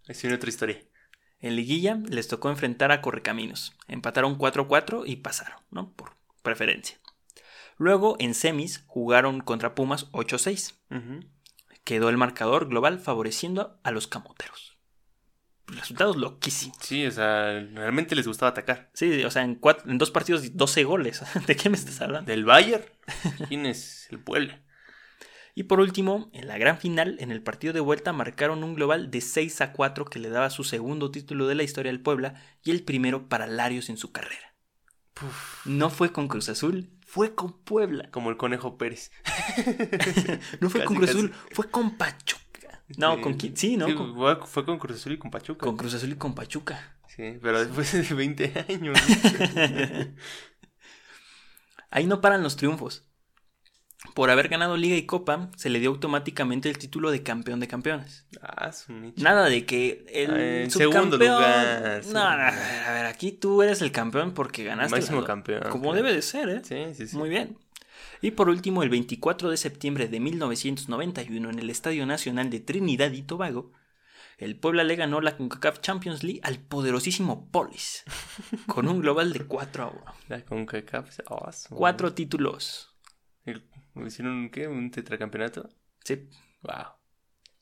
Es una otra historia. En liguilla les tocó enfrentar a Correcaminos. Empataron 4-4 y pasaron, ¿no? Por preferencia. Luego, en semis, jugaron contra Pumas 8-6. Ujú. Quedó el marcador global favoreciendo a los camoteros. Resultados loquísimos. Sí, o sea, realmente les gustaba atacar. Sí, o sea, en, cuatro- en dos partidos 12 goles. ¿De qué me estás hablando? Del Bayern. ¿Quién es el Puebla? Y por último, en la gran final, en el partido de vuelta, marcaron un global de 6 a 4 que le daba su segundo título de la historia al Puebla y el primero para Larios en su carrera. No fue con Cruz Azul, fue con Puebla. Como el Conejo Pérez. No fue con Casi, Cruz Azul, fue con Pachuca. No, Sí. con quién? Sí, ¿no? Sí, con, fue, fue con Cruz Azul y con Pachuca. con Cruz Azul y con Pachuca. Sí, pero después de 20 años. Ahí no paran los triunfos. Por haber ganado Liga y Copa, se le dio automáticamente el título de campeón de campeones. ah, su. Nada de que el Ah, en subcampeón- segundo lugar, No, segundo no, lugar. a ver, aquí tú eres el campeón porque ganaste. Máximo campeón. Como debe de ser, ¿eh? Sí, sí, sí. Muy bien. Y por último, el 24 de septiembre de 1991, en el Estadio Nacional de Trinidad y Tobago, el Puebla le ganó la CONCACAF Champions League al poderosísimo Polis, con un global de 4 a 1. La CONCACAF. Oh, su- Cuatro títulos. El- ¿Hicieron un qué? ¿Un tetracampeonato? Sí, Wow.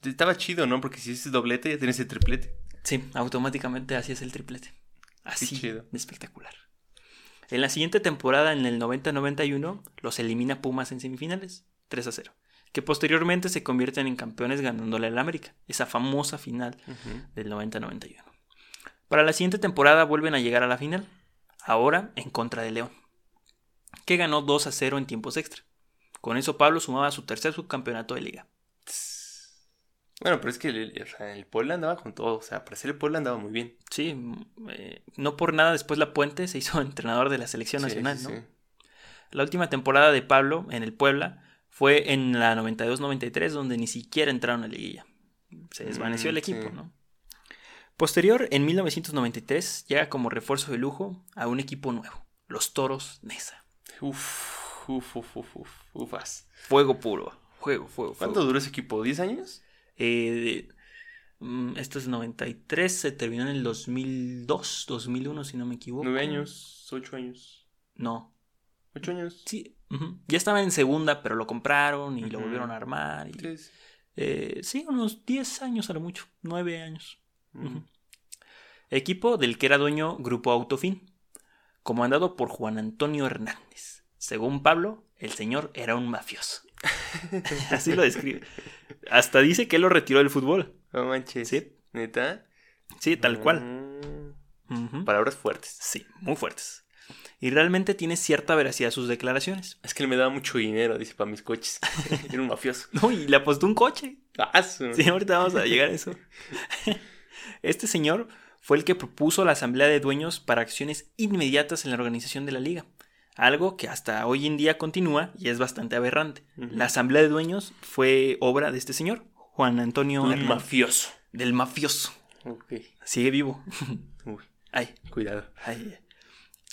Estaba chido, ¿no? Porque si es doblete, ya tienes el triplete. sí, automáticamente así es el triplete. Así chido. de espectacular. En la siguiente temporada, en el 90-91, los elimina Pumas en semifinales, 3 a 0, que posteriormente se convierten en campeones ganándole al América, esa famosa final Ujú. del 90-91. Para la siguiente temporada vuelven a llegar a la final, ahora en contra de León, que ganó 2 a 0 en tiempos extra. Con eso Pablo sumaba su tercer subcampeonato de liga. Bueno, pero es que el, Puebla andaba con todo. O sea, para ser el Puebla andaba muy bien. Sí, mm, eh, no por nada después La Puente se hizo entrenador de la selección Sí, nacional, sí, ¿no? sí. La última temporada de Pablo en el Puebla fue en la 92-93, donde ni siquiera entraron a liguilla. Se desvaneció Mm, el equipo, sí. ¿no? Posterior, en 1993, llega como refuerzo de lujo a un equipo nuevo, los Toros Nesa. Uf, uf, uf, uf, uf, ufas. Fuego puro, fuego, fuego, ¿Cuánto fuego. duró ese equipo? ¿10 años? Eh, mm, esto es 93, se terminó en el 2002, 2001, si no me equivoco. 9 años, 8 años. No, 8 años. sí, ya estaba en segunda, pero lo compraron y lo volvieron a armar. y- 3. Eh, sí, unos 10 años a lo mucho, 9 años. Equipo del que era dueño Grupo Autofin, comandado por Juan Antonio Hernández. Según Pablo, el señor era un mafioso. Así lo describe. Hasta dice que él lo retiró del fútbol. No manches. Sí. ¿Neta? Sí, tal cual. Mm. Palabras fuertes. Sí, muy fuertes. Y realmente tiene cierta veracidad sus declaraciones. Es que él me daba mucho dinero, dice, para mis coches. Era un mafioso. No, y le apostó un coche. Ah, Sí, ahorita vamos a llegar a eso. Este señor fue el que propuso la asamblea de dueños para acciones inmediatas en la organización de la liga. Algo que hasta hoy en día continúa y es bastante aberrante. La asamblea de dueños fue obra de este señor, Juan Antonio Un Hernández, mafioso. del mafioso. Ok. Sigue vivo. Uy, Ay, cuidado. ay.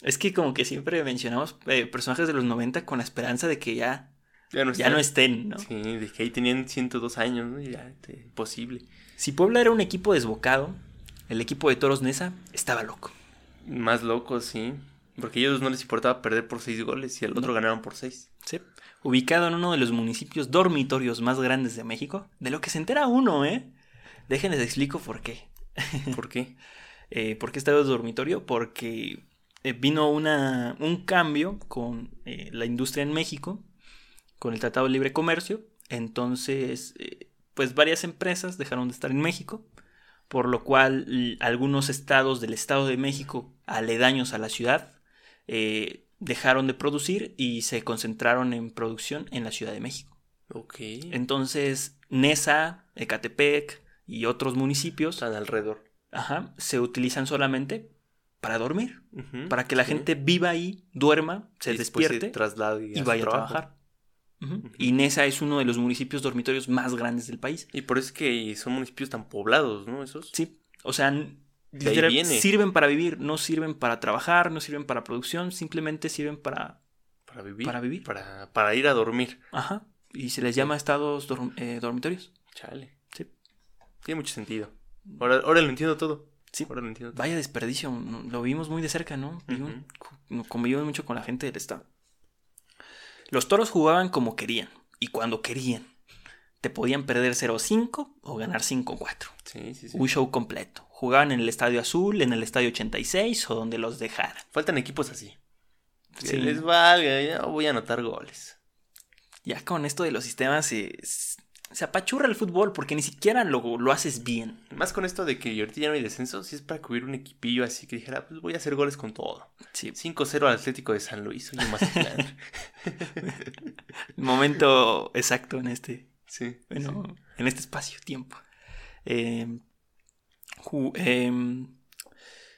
Es que como que siempre mencionamos eh, personajes de los 90 con la esperanza de que ya, Ya no, ya no estén, ¿no? Sí, de que ahí tenían 102 años, ¿no? Ya, este, imposible. Si Puebla era un equipo desbocado, el equipo de Toros Nesa estaba loco. Más locos, sí. Porque a ellos no les importaba perder por 6 goles y al otro ganaban por 6. Sí. Ubicado en uno de los municipios dormitorios más grandes de México, de lo que se entera uno, ¿eh? Déjenles explico por qué. ¿Por qué? Eh, ¿Por qué estaba dormitorio? Porque eh, vino una, un cambio con eh, la industria en México, con el Tratado de Libre Comercio. Entonces, pues varias empresas dejaron de estar en México, por lo cual algunos estados del Estado de México, aledaños a la ciudad, eh, dejaron de producir y se concentraron en producción en la Ciudad de México. Ok. Entonces, Nesa, Ecatepec y otros municipios Están alrededor. ajá, se utilizan solamente para dormir, para que la sí. gente viva ahí, duerma, se Y despierte y vaya a trabajar. Y Nesa es uno de los municipios dormitorios más grandes del país. Y por eso es que son municipios tan poblados, ¿no? Esos. Sí, o sea, literal, viene. sirven para vivir, no sirven para trabajar, no sirven para producción, simplemente sirven para... Para vivir. Para vivir. Para, para ir a dormir. Ajá. Y se les llama estados dorm- eh, dormitorios. Chale. Sí. Tiene mucho sentido. Ahora, ahora lo entiendo todo. Sí. Ahora lo entiendo todo. Vaya desperdicio, lo vimos muy de cerca, ¿no? Vivo- co- Convivimos mucho con la gente del estado. Los toros jugaban como querían y cuando querían. Te podían perder 0-5 o ganar 5-4. Sí, sí, sí. Un show completo. Jugaban en el Estadio Azul, en el Estadio 86 o donde los dejaran. Faltan equipos así. Que Sí. les valga, ya voy a anotar goles. Ya con esto de los sistemas se, se apachurra el fútbol porque ni siquiera lo, lo haces bien. Más con esto de que ahorita ya no hay descenso, si es para cubrir un equipillo así que dijera, pues voy a hacer goles con todo. Sí. 5-0 al Atlético de San Luis, oye. El momento exacto en este, sí. bueno, sí. en este espacio-tiempo. Eh, ju- em,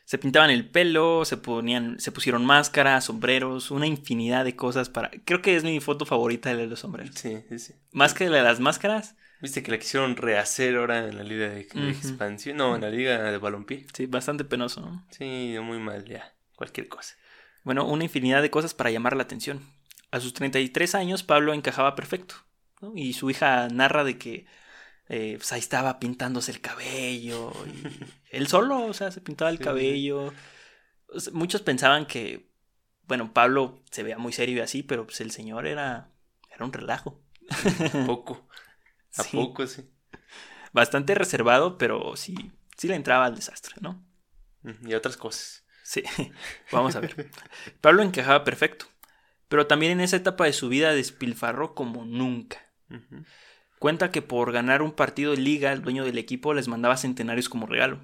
se pintaban el pelo, se ponían, se pusieron máscaras, sombreros, una infinidad de cosas para. Creo que es mi foto favorita de los sombreros. Sí, sí, sí. Más que la de las máscaras, Viste que la quisieron rehacer ahora en la liga de, expansión. No, en la liga de balompié. sí, bastante penoso, ¿no? Sí, muy mal ya. Cualquier cosa. Bueno, una infinidad de cosas para llamar la atención. A sus 33 años, Pablo encajaba perfecto. ¿No? Y su hija narra de que eh, pues ahí estaba pintándose el cabello. Y él solo, o sea, se pintaba el Sí. cabello. O sea, muchos pensaban que, bueno, Pablo se veía muy serio y así, pero pues el señor era, era un relajo. ¿A poco? ¿A Sí. poco sí? Bastante reservado, pero sí, sí le entraba al desastre, ¿no? Y otras cosas. Sí, vamos a ver. Pablo encajaba perfecto, pero también en esa etapa de su vida despilfarró como nunca. Cuenta que por ganar un partido de liga, el dueño del equipo les mandaba centenarios como regalo.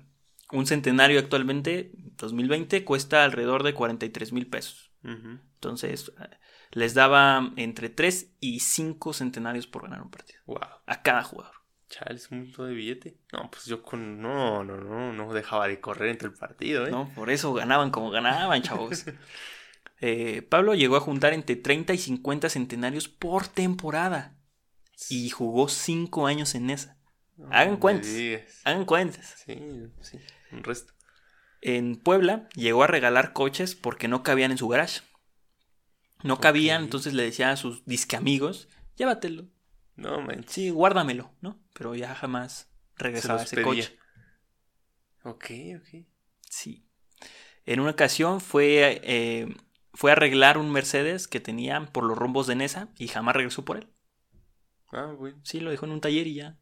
Un centenario actualmente, 2020, cuesta alrededor de 43 mil pesos. Entonces, eh, les daba entre 3 y 5 centenarios por ganar un partido. Wow. A cada jugador. Chale, es un montón de billete. No, pues yo con. No, no, no, no dejaba de correr entre el partido, ¿eh? ¿no? Por eso ganaban como ganaban, chavos. Eh, Pablo llegó a juntar entre 30 y 50 centenarios por temporada. Y jugó 5 años en esa. No hagan cuentas. Hagan cuentas. Sí, sí, un resto. En Puebla llegó a regalar coches porque no cabían en su garage. No cabían, entonces le decía a sus disque amigos, llévatelo. No manches. Sí, guárdamelo, ¿no? Pero ya jamás regresaba ese pedía. coche. Ok, ok. Sí. En una ocasión fue, eh, fue a arreglar un Mercedes que tenían por los rumbos de Nesa y jamás regresó por él. Ah, bueno. Sí, lo dejó en un taller y ya.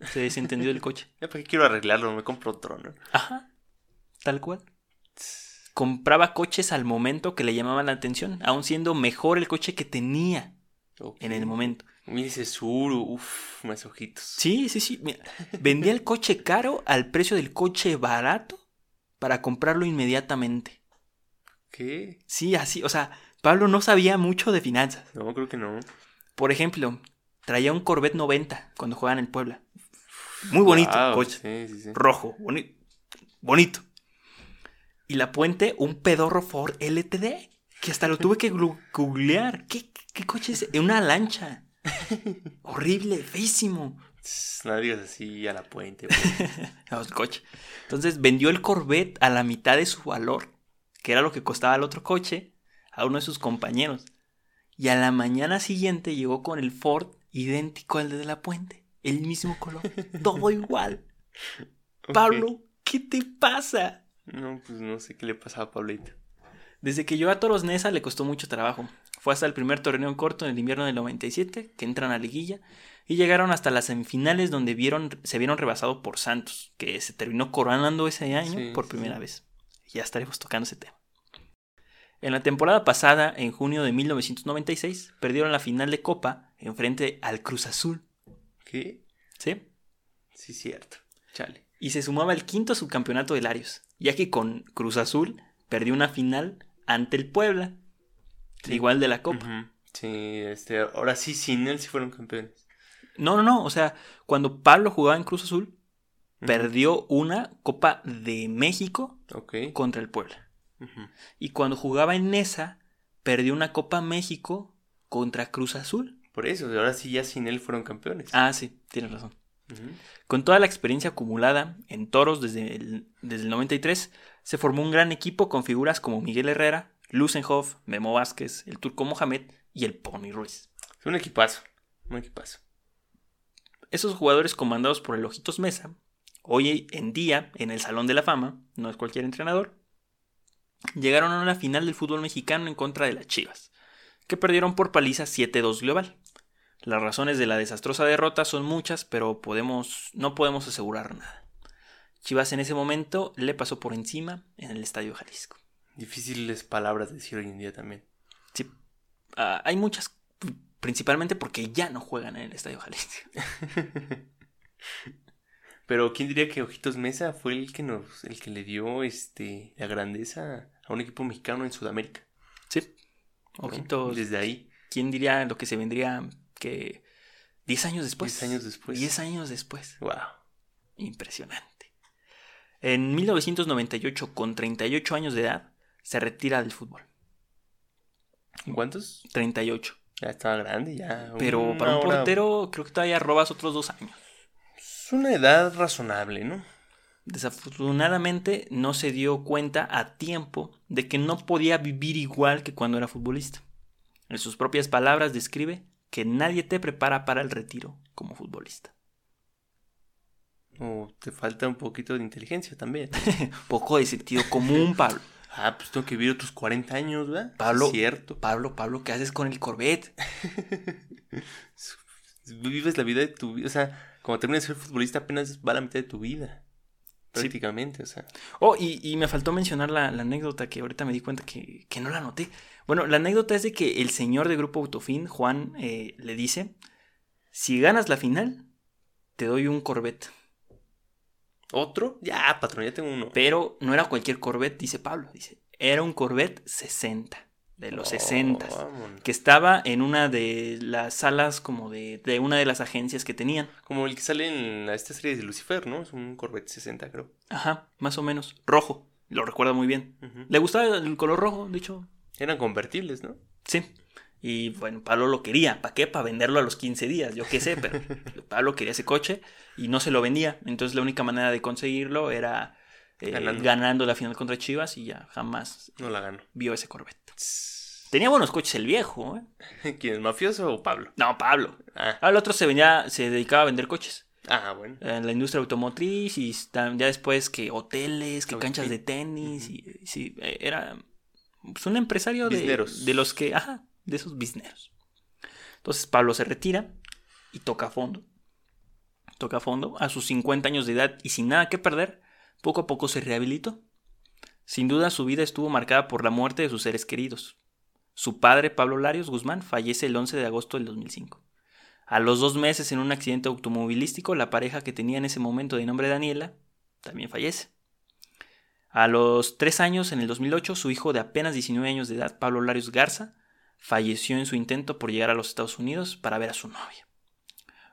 Se desentendió del coche. Ya para qué quiero arreglarlo, me compro otro, ¿no? Ajá. Tal cual. Compraba coches al momento que le llamaban la atención, aun siendo mejor el coche que tenía en el momento. Mira ese Suru, uff, más ojitos. Sí, sí, sí. Mira, vendía el coche caro al precio del coche barato para comprarlo inmediatamente. ¿Qué? Sí, así. O sea, Pablo no sabía mucho de finanzas. No, creo que no. Por ejemplo, traía un Corvette 90 cuando jugaban en Puebla. Muy bonito Wow, coche. Sí, sí, sí. Rojo, boni- bonito. Y la puente, un pedorro Ford LTD. Que hasta lo tuve que googlear. ¿Qué, qué coche es? Una lancha. Horrible, feísimo. No digas así a la puente. pues. Coche. Entonces vendió el Corvette a la mitad de su valor, que era lo que costaba el otro coche, a uno de sus compañeros. Y a la mañana siguiente llegó con el Ford idéntico al de la puente. El mismo color. Todo igual. Pablo, ¿qué te pasa? No, pues no sé qué le pasaba a Pablito. Desde que llegó a Toros Neza le costó mucho trabajo. Fue hasta el primer torneo en corto en el invierno del 97, que entran a liguilla, y llegaron hasta las semifinales donde vieron, se vieron rebasados por Santos, que se terminó coronando ese año Sí, por primera sí. vez. Ya estaremos tocando ese tema. En la temporada pasada, en junio de 1996, perdieron la final de Copa en frente al Cruz Azul, ¿Qué? ¿sí? Sí, cierto. Chale. Y se sumaba el quinto subcampeonato de Larios, ya que con Cruz Azul perdió una final ante el Puebla, Sí. igual de la Copa. Sí, este, ahora sí, sin él sí fueron campeones. No, no, no. O sea, cuando Pablo jugaba en Cruz Azul, perdió una Copa de México contra el Puebla. Y cuando jugaba en Nesa, perdió una Copa México contra Cruz Azul. Por eso, ahora sí ya sin él fueron campeones. Ah, sí, tienes razón. Con toda la experiencia acumulada en toros desde el, desde el 93, se formó un gran equipo con figuras como Miguel Herrera, Lusenhoff, Memo Vázquez, el Turco Mohamed y el Pony Ruiz. Un equipazo, un equipazo. Esos jugadores comandados por el Ojitos Mesa, hoy en día en el Salón de la Fama, no es cualquier entrenador, llegaron a una final del fútbol mexicano en contra de las Chivas, que perdieron por paliza 7-2 global. Las razones de la desastrosa derrota son muchas, pero podemos, no podemos asegurar nada. Chivas en ese momento le pasó por encima en el Estadio Jalisco. Difíciles palabras decir hoy en día también. Sí, ah, hay muchas, principalmente porque ya no juegan en el Estadio Jalisco. Pero quién diría que Ojitos Mesa fue el que nos, el que le dio este la grandeza a un equipo mexicano en Sudamérica. Sí. Ojitos. Desde ahí. ¿Quién diría lo que se vendría que 10 años después? 10 años después. 10 años después. Wow. Impresionante. En 1998, con 38 años de edad, se retira del fútbol. ¿Cuántos? 38. Ya estaba grande, ya. Pero para un hora- portero creo que todavía robas otros dos años. Es una edad razonable, ¿no? Desafortunadamente no se dio cuenta a tiempo de que no podía vivir igual que cuando era futbolista. En sus propias palabras describe que nadie te prepara para el retiro como futbolista. O te falta un poquito de inteligencia también. Poco de sentido común, Pablo. Ah, pues tengo que vivir otros 40 años, ¿verdad? Pablo. Cierto. Pablo, Pablo, ¿qué haces con el Corvette? Vives la vida de tu vida. O sea, cuando terminas de ser futbolista apenas va la mitad de tu vida. Prácticamente, o sea. Oh, y, y me faltó mencionar la, la anécdota que ahorita me di cuenta que, que no la anoté. Bueno, la anécdota es de que el señor de Grupo Autofin, Juan, eh, le dice, si ganas la final, te doy un Corvette. ¿Otro? Ya, patrón, ya tengo uno. Pero no era cualquier Corvette, dice Pablo. Dice, era un Corvette 60, de los 60, Oh, que estaba en una de las salas como de, de una de las agencias que tenían. Como el que sale en esta serie de Lucifer, ¿no? Es un Corvette 60, creo. Ajá, más o menos. Rojo, lo recuerdo muy bien. Le gustaba el color rojo, de hecho, Eran convertibles, ¿no? Sí. Y bueno, Pablo lo quería. ¿Para qué? Para venderlo a los 15 días. Yo qué sé, pero Pablo quería ese coche y no se lo vendía. Entonces la única manera de conseguirlo era eh, Ganando. ganando. la final contra Chivas y ya jamás No la gano. vio ese Corvette. Tenía buenos coches el viejo, ¿eh? ¿Quién mafioso o Pablo? No, Pablo. Ah, Al otro se venía, se dedicaba a vender coches. ah bueno. En la industria automotriz y ya después que hoteles, que canchas de tenis. y, sí, eh, era pues, un empresario de, de los que, ajá, de esos bizneros. Entonces Pablo se retira y toca a fondo. Toca a fondo a sus 50 años de edad y sin nada que perder, poco a poco se rehabilitó. Sin duda su vida estuvo marcada por la muerte de sus seres queridos. Su padre, Pablo Larios Guzmán, fallece el 11 de agosto del 2005. A los dos meses, en un accidente automovilístico, la pareja que tenía en ese momento de nombre Daniela también fallece. A los tres años, en el 2008, su hijo de apenas 19 años de edad, Pablo Larios Garza, falleció en su intento por llegar a los Estados Unidos para ver a su novia.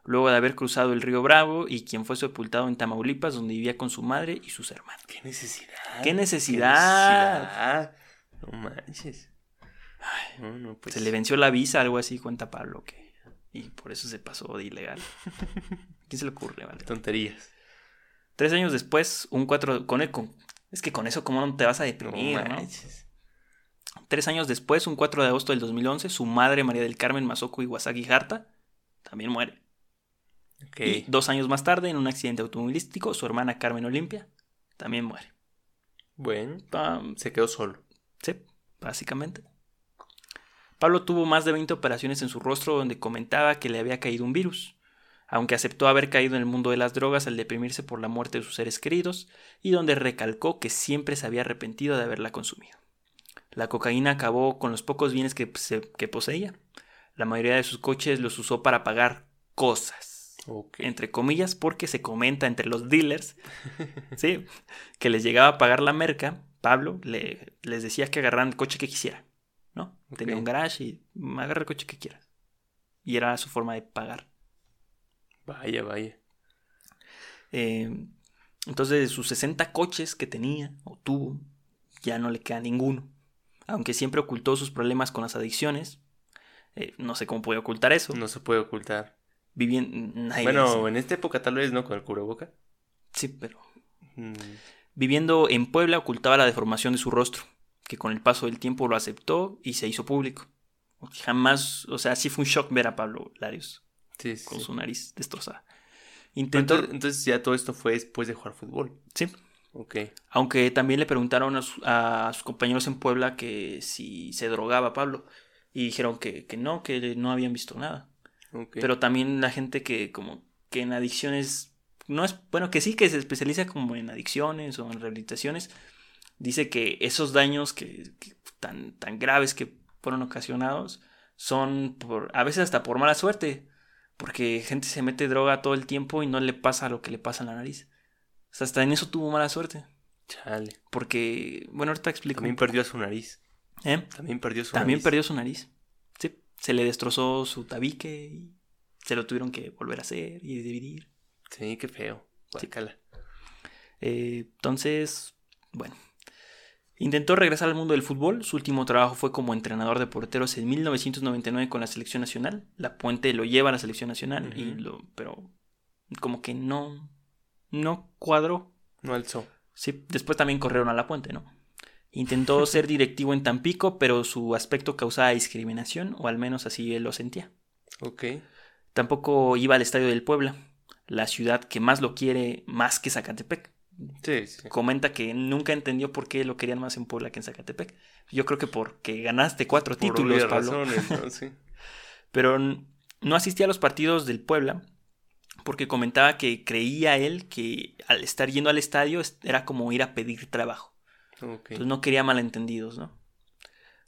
Luego de haber cruzado el río Bravo y quien fue sepultado en Tamaulipas, donde vivía con su madre y sus hermanos. ¿Qué necesidad? ¡Qué necesidad! necesidad? No manches. No, no, pues. Se le venció la visa, algo así, cuenta Pablo, que. Y por eso se pasó de ilegal. ¿Quién se le ocurre, vale? Tonterías. Tres años después, un 4. Con, el- con- es que con eso, ¿cómo no te vas a deprimir, no? manches. Tres años después, un 4 de agosto del 2011, su madre, María del Carmen Masoko Iwasaki Harta, también muere. Y dos años más tarde, en un accidente automovilístico, su hermana Carmen Olimpia también muere. Bueno, se quedó solo. Sí, básicamente. Pablo tuvo más de 20 operaciones en su rostro donde comentaba que le había caído un virus, aunque aceptó haber caído en el mundo de las drogas al deprimirse por la muerte de sus seres queridos y donde recalcó que siempre se había arrepentido de haberla consumido. La cocaína acabó con los pocos bienes que, se- que poseía. La mayoría de sus coches los usó para pagar cosas Entre comillas, porque se comenta entre los dealers, ¿sí? Que les llegaba a pagar la merca, Pablo le, les decía que agarraran el coche que quisiera, ¿no? Tenía un garage y agarra el coche que quieras. Y era su forma de pagar. Vaya, vaya. Eh, entonces, de sus 60 coches que tenía o tuvo, ya no le queda ninguno. Aunque siempre ocultó sus problemas con las adicciones. eh, no sé cómo puede ocultar eso. No se puede ocultar. Viviendo. Bueno, en esta época tal vez, ¿no? Con el cubreboca. Sí, pero. Mm, Viviendo en Puebla ocultaba la deformación de su rostro, que con el paso del tiempo lo aceptó y se hizo público. Jamás, o sea, sí fue un shock ver a Pablo Larios sí, sí. con sí. su nariz destrozada. Intentó, Entonces, entonces ya todo esto fue después de jugar fútbol. sí, Ok. aunque también le preguntaron a, su- a sus compañeros en Puebla que si se drogaba Pablo y dijeron que, que no, que no habían visto nada. Pero también la gente que como que en adicciones, no es, bueno, que sí, que se especializa como en adicciones o en rehabilitaciones, dice que esos daños que, que tan, tan graves que fueron ocasionados son por, a veces hasta por mala suerte, porque gente se mete droga todo el tiempo y no le pasa lo que le pasa en la nariz. O sea, hasta en eso tuvo mala suerte, Chale. porque, bueno, ahorita explico. También perdió su nariz. ¿Eh? También perdió su También nariz. perdió su nariz. Se le destrozó su tabique y se lo tuvieron que volver a hacer y dividir. Sí, qué feo. Sí. Eh, entonces, bueno. Intentó regresar al mundo del fútbol. Su último trabajo fue como entrenador de porteros en 1999 con la selección nacional. La Puente lo lleva a la selección nacional, y lo, pero como que no, no cuadró. No alzó. Sí, después también corrieron a La Puente, ¿no? Intentó ser directivo en Tampico, pero su aspecto causaba discriminación, o al menos así él lo sentía. Ok. Tampoco iba al estadio del Puebla, la ciudad que más lo quiere más que Zacatepec. Sí, sí. comenta que nunca entendió por qué lo querían más en Puebla que en Zacatepec. Yo creo que porque ganaste cuatro Por títulos, Pablo. razones, ¿no? Sí. Pero no asistía a los partidos del Puebla porque comentaba que creía él que al estar yendo al estadio es- era como ir a pedir trabajo. Entonces no quería malentendidos, ¿no?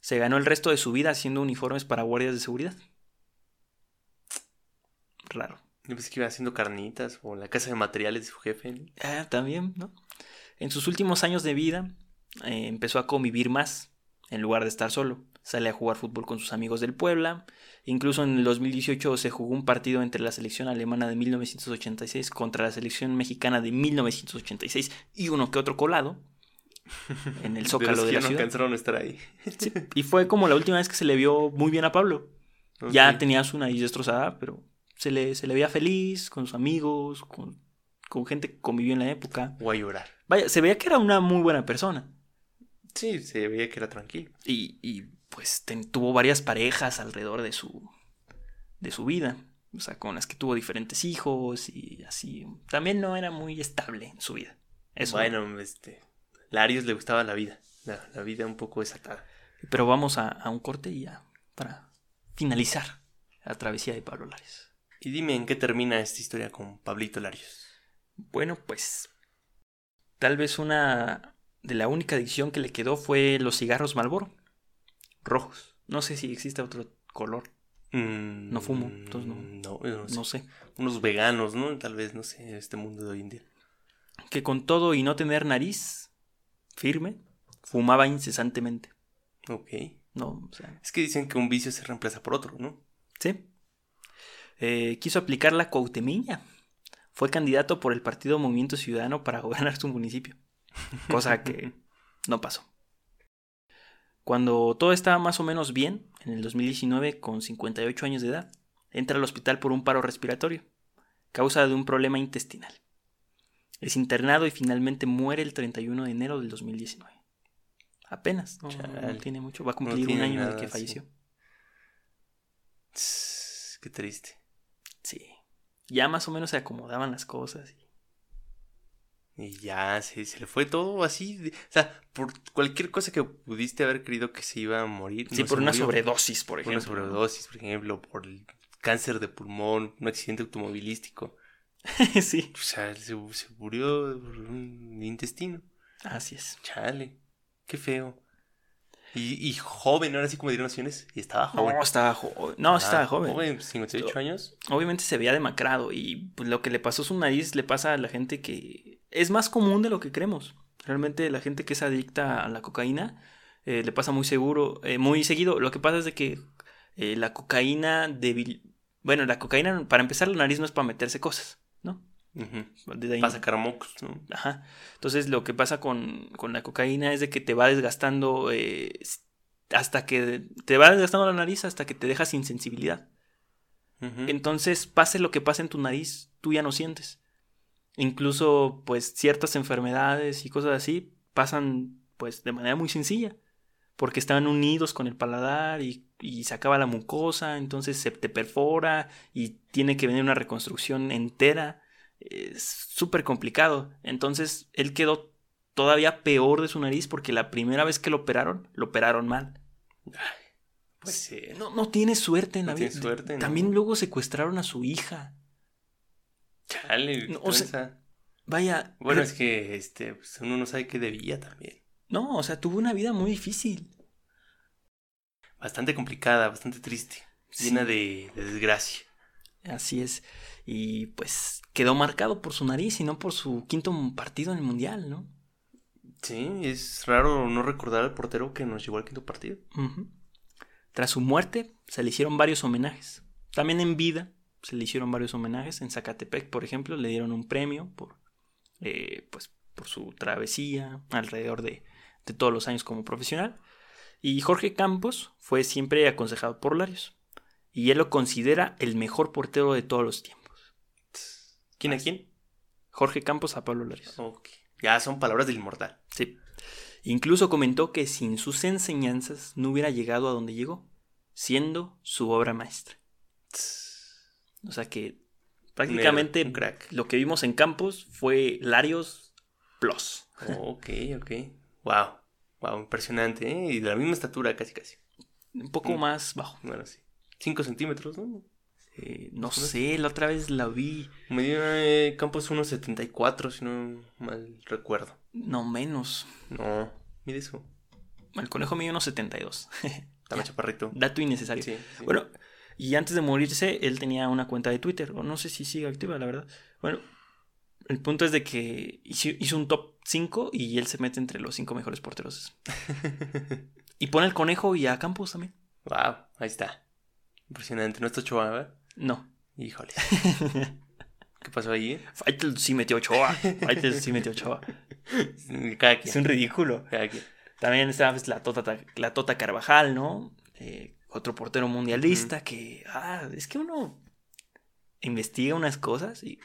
Se ganó el resto de su vida haciendo uniformes para guardias de seguridad. Raro. Yo pensé que iba haciendo carnitas o la casa de materiales de su jefe. ¿no? Ah, también, ¿no? En sus últimos años de vida eh, empezó a convivir más en lugar de estar solo. Sale a jugar fútbol con sus amigos del Puebla. Incluso en el 2018 se jugó un partido entre la selección alemana de 1986 contra la selección mexicana de 1986 y uno que otro colado en el zócalo de, que la ya no ciudad. alcanzaron a estar ahí. Sí, y fue como la última vez que se le vio muy bien a Pablo. Ya tenía su nariz destrozada, pero se le, se le veía feliz con sus amigos, con, con gente que convivió en la época. O a llorar. Vaya, se veía que era una muy buena persona. Sí, se veía que era tranquilo. Y, y, pues ten- tuvo varias parejas alrededor de su, de su vida. O sea, con las que tuvo diferentes hijos y así. También no era muy estable en su vida. Eso. Bueno, este. Larios le gustaba la vida. La, la vida un poco desatada. Pero vamos a, a un corte y ya para finalizar la travesía de Pablo Lares. Y dime en qué termina esta historia con Pablito Larios. Bueno, pues tal vez una de la única adicción que le quedó fue los cigarros Marlboro rojos. No sé si existe otro color, Mm, No fumo, entonces no- No, no sé. no sé. Unos veganos, ¿no? Tal vez, no sé, este mundo de hoy en día. Que con todo y no tener nariz firme, fumaba incesantemente. Ok. No, o sea, Es que dicen que un vicio se reemplaza por otro, ¿no? sí. Eh, quiso aplicar la cuautemilla. Fue candidato por el partido Movimiento Ciudadano para gobernar su municipio. Cosa que no pasó. Cuando todo estaba más o menos bien, en el 2019, con 58 años de edad, entra al hospital por un paro respiratorio, causa de un problema intestinal. Es internado y finalmente muere el 31 de enero del 2019. Apenas, no, no tiene mucho, va a cumplir un año de nada, que falleció. Qué triste. Sí. Ya más o menos se acomodaban las cosas. y- Y ya se, se le fue todo así. o sea, por cualquier cosa que pudiste haber creído que se iba a morir. Sí, por una murió. sobredosis, por Por una ejemplo. sobredosis, por ejemplo, por el cáncer de pulmón, un accidente automovilístico. sí. O sea, se, se murió por un intestino. Así es. Chale, qué feo. Y, y joven, ahora sí como dirían señores, y estaba joven. No, estaba joven. No, Ah, estaba joven. Joven, 58 años. Obviamente se veía demacrado y pues, lo que le pasó a su nariz le pasa a la gente que es más común de lo que creemos. Realmente la gente que es adicta a la cocaína eh, le pasa muy seguro, eh, muy seguido. Lo que pasa es de que eh, la cocaína debil... Bueno, la cocaína, para empezar, la nariz no es para meterse cosas, Desde ahí- Para sacar mocos, ¿no? Ajá. Entonces lo que pasa con, con la cocaína es de que te va desgastando eh, hasta que te va desgastando la nariz hasta que te deja sin sensibilidad. Entonces, pase lo que pase en tu nariz, tú ya no sientes. Incluso, pues, ciertas enfermedades y cosas así pasan, pues, de manera muy sencilla. Porque están unidos con el paladar y, y se acaba la mucosa, entonces se te perfora y tiene que venir una reconstrucción entera. Es súper complicado. Entonces, él quedó todavía peor de su nariz porque la primera vez que lo operaron, lo operaron mal. Pues sí. No, no tiene suerte en No la tiene vida. suerte, ¿no? También luego secuestraron a su hija. Chale, No, o sea. Vaya. Bueno, es que este, pues, uno no sabe qué debía también. No, o sea, tuvo una vida muy difícil. Bastante complicada, bastante triste. Sí. Llena de, de desgracia. Así es. Y pues quedó marcado por su nariz y no por su quinto partido en el mundial, ¿no? Sí, es raro no recordar al portero que nos llevó al quinto partido. Tras su muerte, se le hicieron varios homenajes. También en vida se le hicieron varios homenajes. En Zacatepec, por ejemplo, le dieron un premio por, eh, pues, por su travesía alrededor de, de todos los años como profesional. Y Jorge Campos fue siempre aconsejado por Larios. Y él lo considera el mejor portero de todos los tiempos. ¿Quién a quién? Jorge Campos a Pablo Larios. Ok. Ya son palabras del inmortal. Sí. Incluso comentó que sin sus enseñanzas no hubiera llegado a donde llegó, siendo su obra maestra. O sea que prácticamente Un crack. lo que vimos en Campos fue Larios Plus. Ok, ok. Wow. Wow, impresionante, ¿eh? Y de la misma estatura casi, casi. Un poco Mm. más bajo. Bueno, sí. 5 centímetros, ¿no? Eh, no sé, la otra vez la vi. Medio eh, Campos 1.74, si no mal recuerdo. No menos. No, mire eso. El conejo mide unos 72. Está Ya. chaparrito. Dato innecesario. Sí, sí. Bueno, y antes de morirse, él tenía una cuenta de Twitter, o no sé si sigue activa, la verdad. Bueno, el punto es de que hizo, hizo un top 5 y él se mete entre los 5 mejores porteros. Y pone al conejo y a Campos también. wow, ahí está. Impresionante. ¿No está Ochoa, verdad? No. Híjole. ¿Qué pasó ahí? eh? Faitel sí metió Ochoa. Faitel sí metió Ochoa. Cada Es un ridículo. Cada quien. También está pues, la, tota, la Tota Carvajal, ¿no? Eh, otro portero mundialista que. Ah, es que uno investiga unas cosas y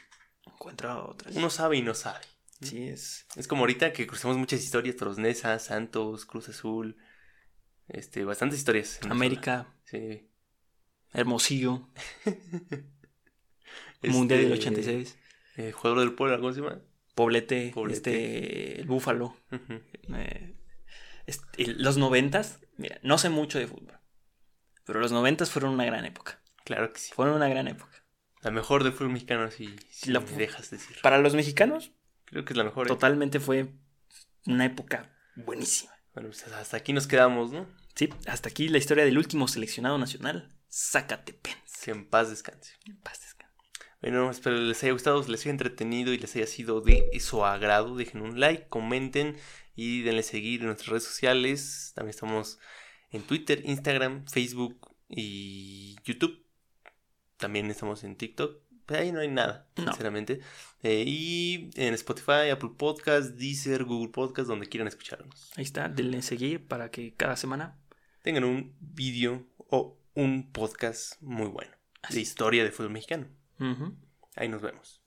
encuentra otras. Uno sabe y no sabe. Sí, es. Es como ahorita que cruzamos muchas historias, Torosnesa, Santos, Cruz Azul, este, bastantes historias. América. Sí. Hermosillo, Mundial del Este, 86, eh, jugador del pueblo, ¿cómo se llama? Poblete, Poblete. este, el Búfalo. Eh, este, los noventas, mira, no sé mucho de fútbol, pero los noventas fueron una gran época. Claro que sí. Fueron una gran época. La mejor del fútbol mexicano, si, si La me dejas decir. Para los mexicanos, Creo que es la mejor. ¿eh? totalmente fue una época buenísima. Bueno, pues hasta aquí nos quedamos, ¿no? Sí, hasta aquí la historia del último seleccionado nacional, Zacatepense. Que en paz descanse. En paz descanse. Bueno, espero les haya gustado, les haya entretenido y les haya sido de su agrado. Dejen un like, comenten y denle seguir en nuestras redes sociales. También estamos en Twitter, Instagram, Facebook y YouTube. También estamos en TikTok. Pero ahí no hay nada, No. sinceramente. Eh, y en Spotify, Apple Podcast, Deezer, Google Podcast, donde quieran escucharnos. Ahí está, denle seguir para que cada semana Tengan un vídeo o un podcast muy bueno de historia de fútbol mexicano. Ahí nos vemos.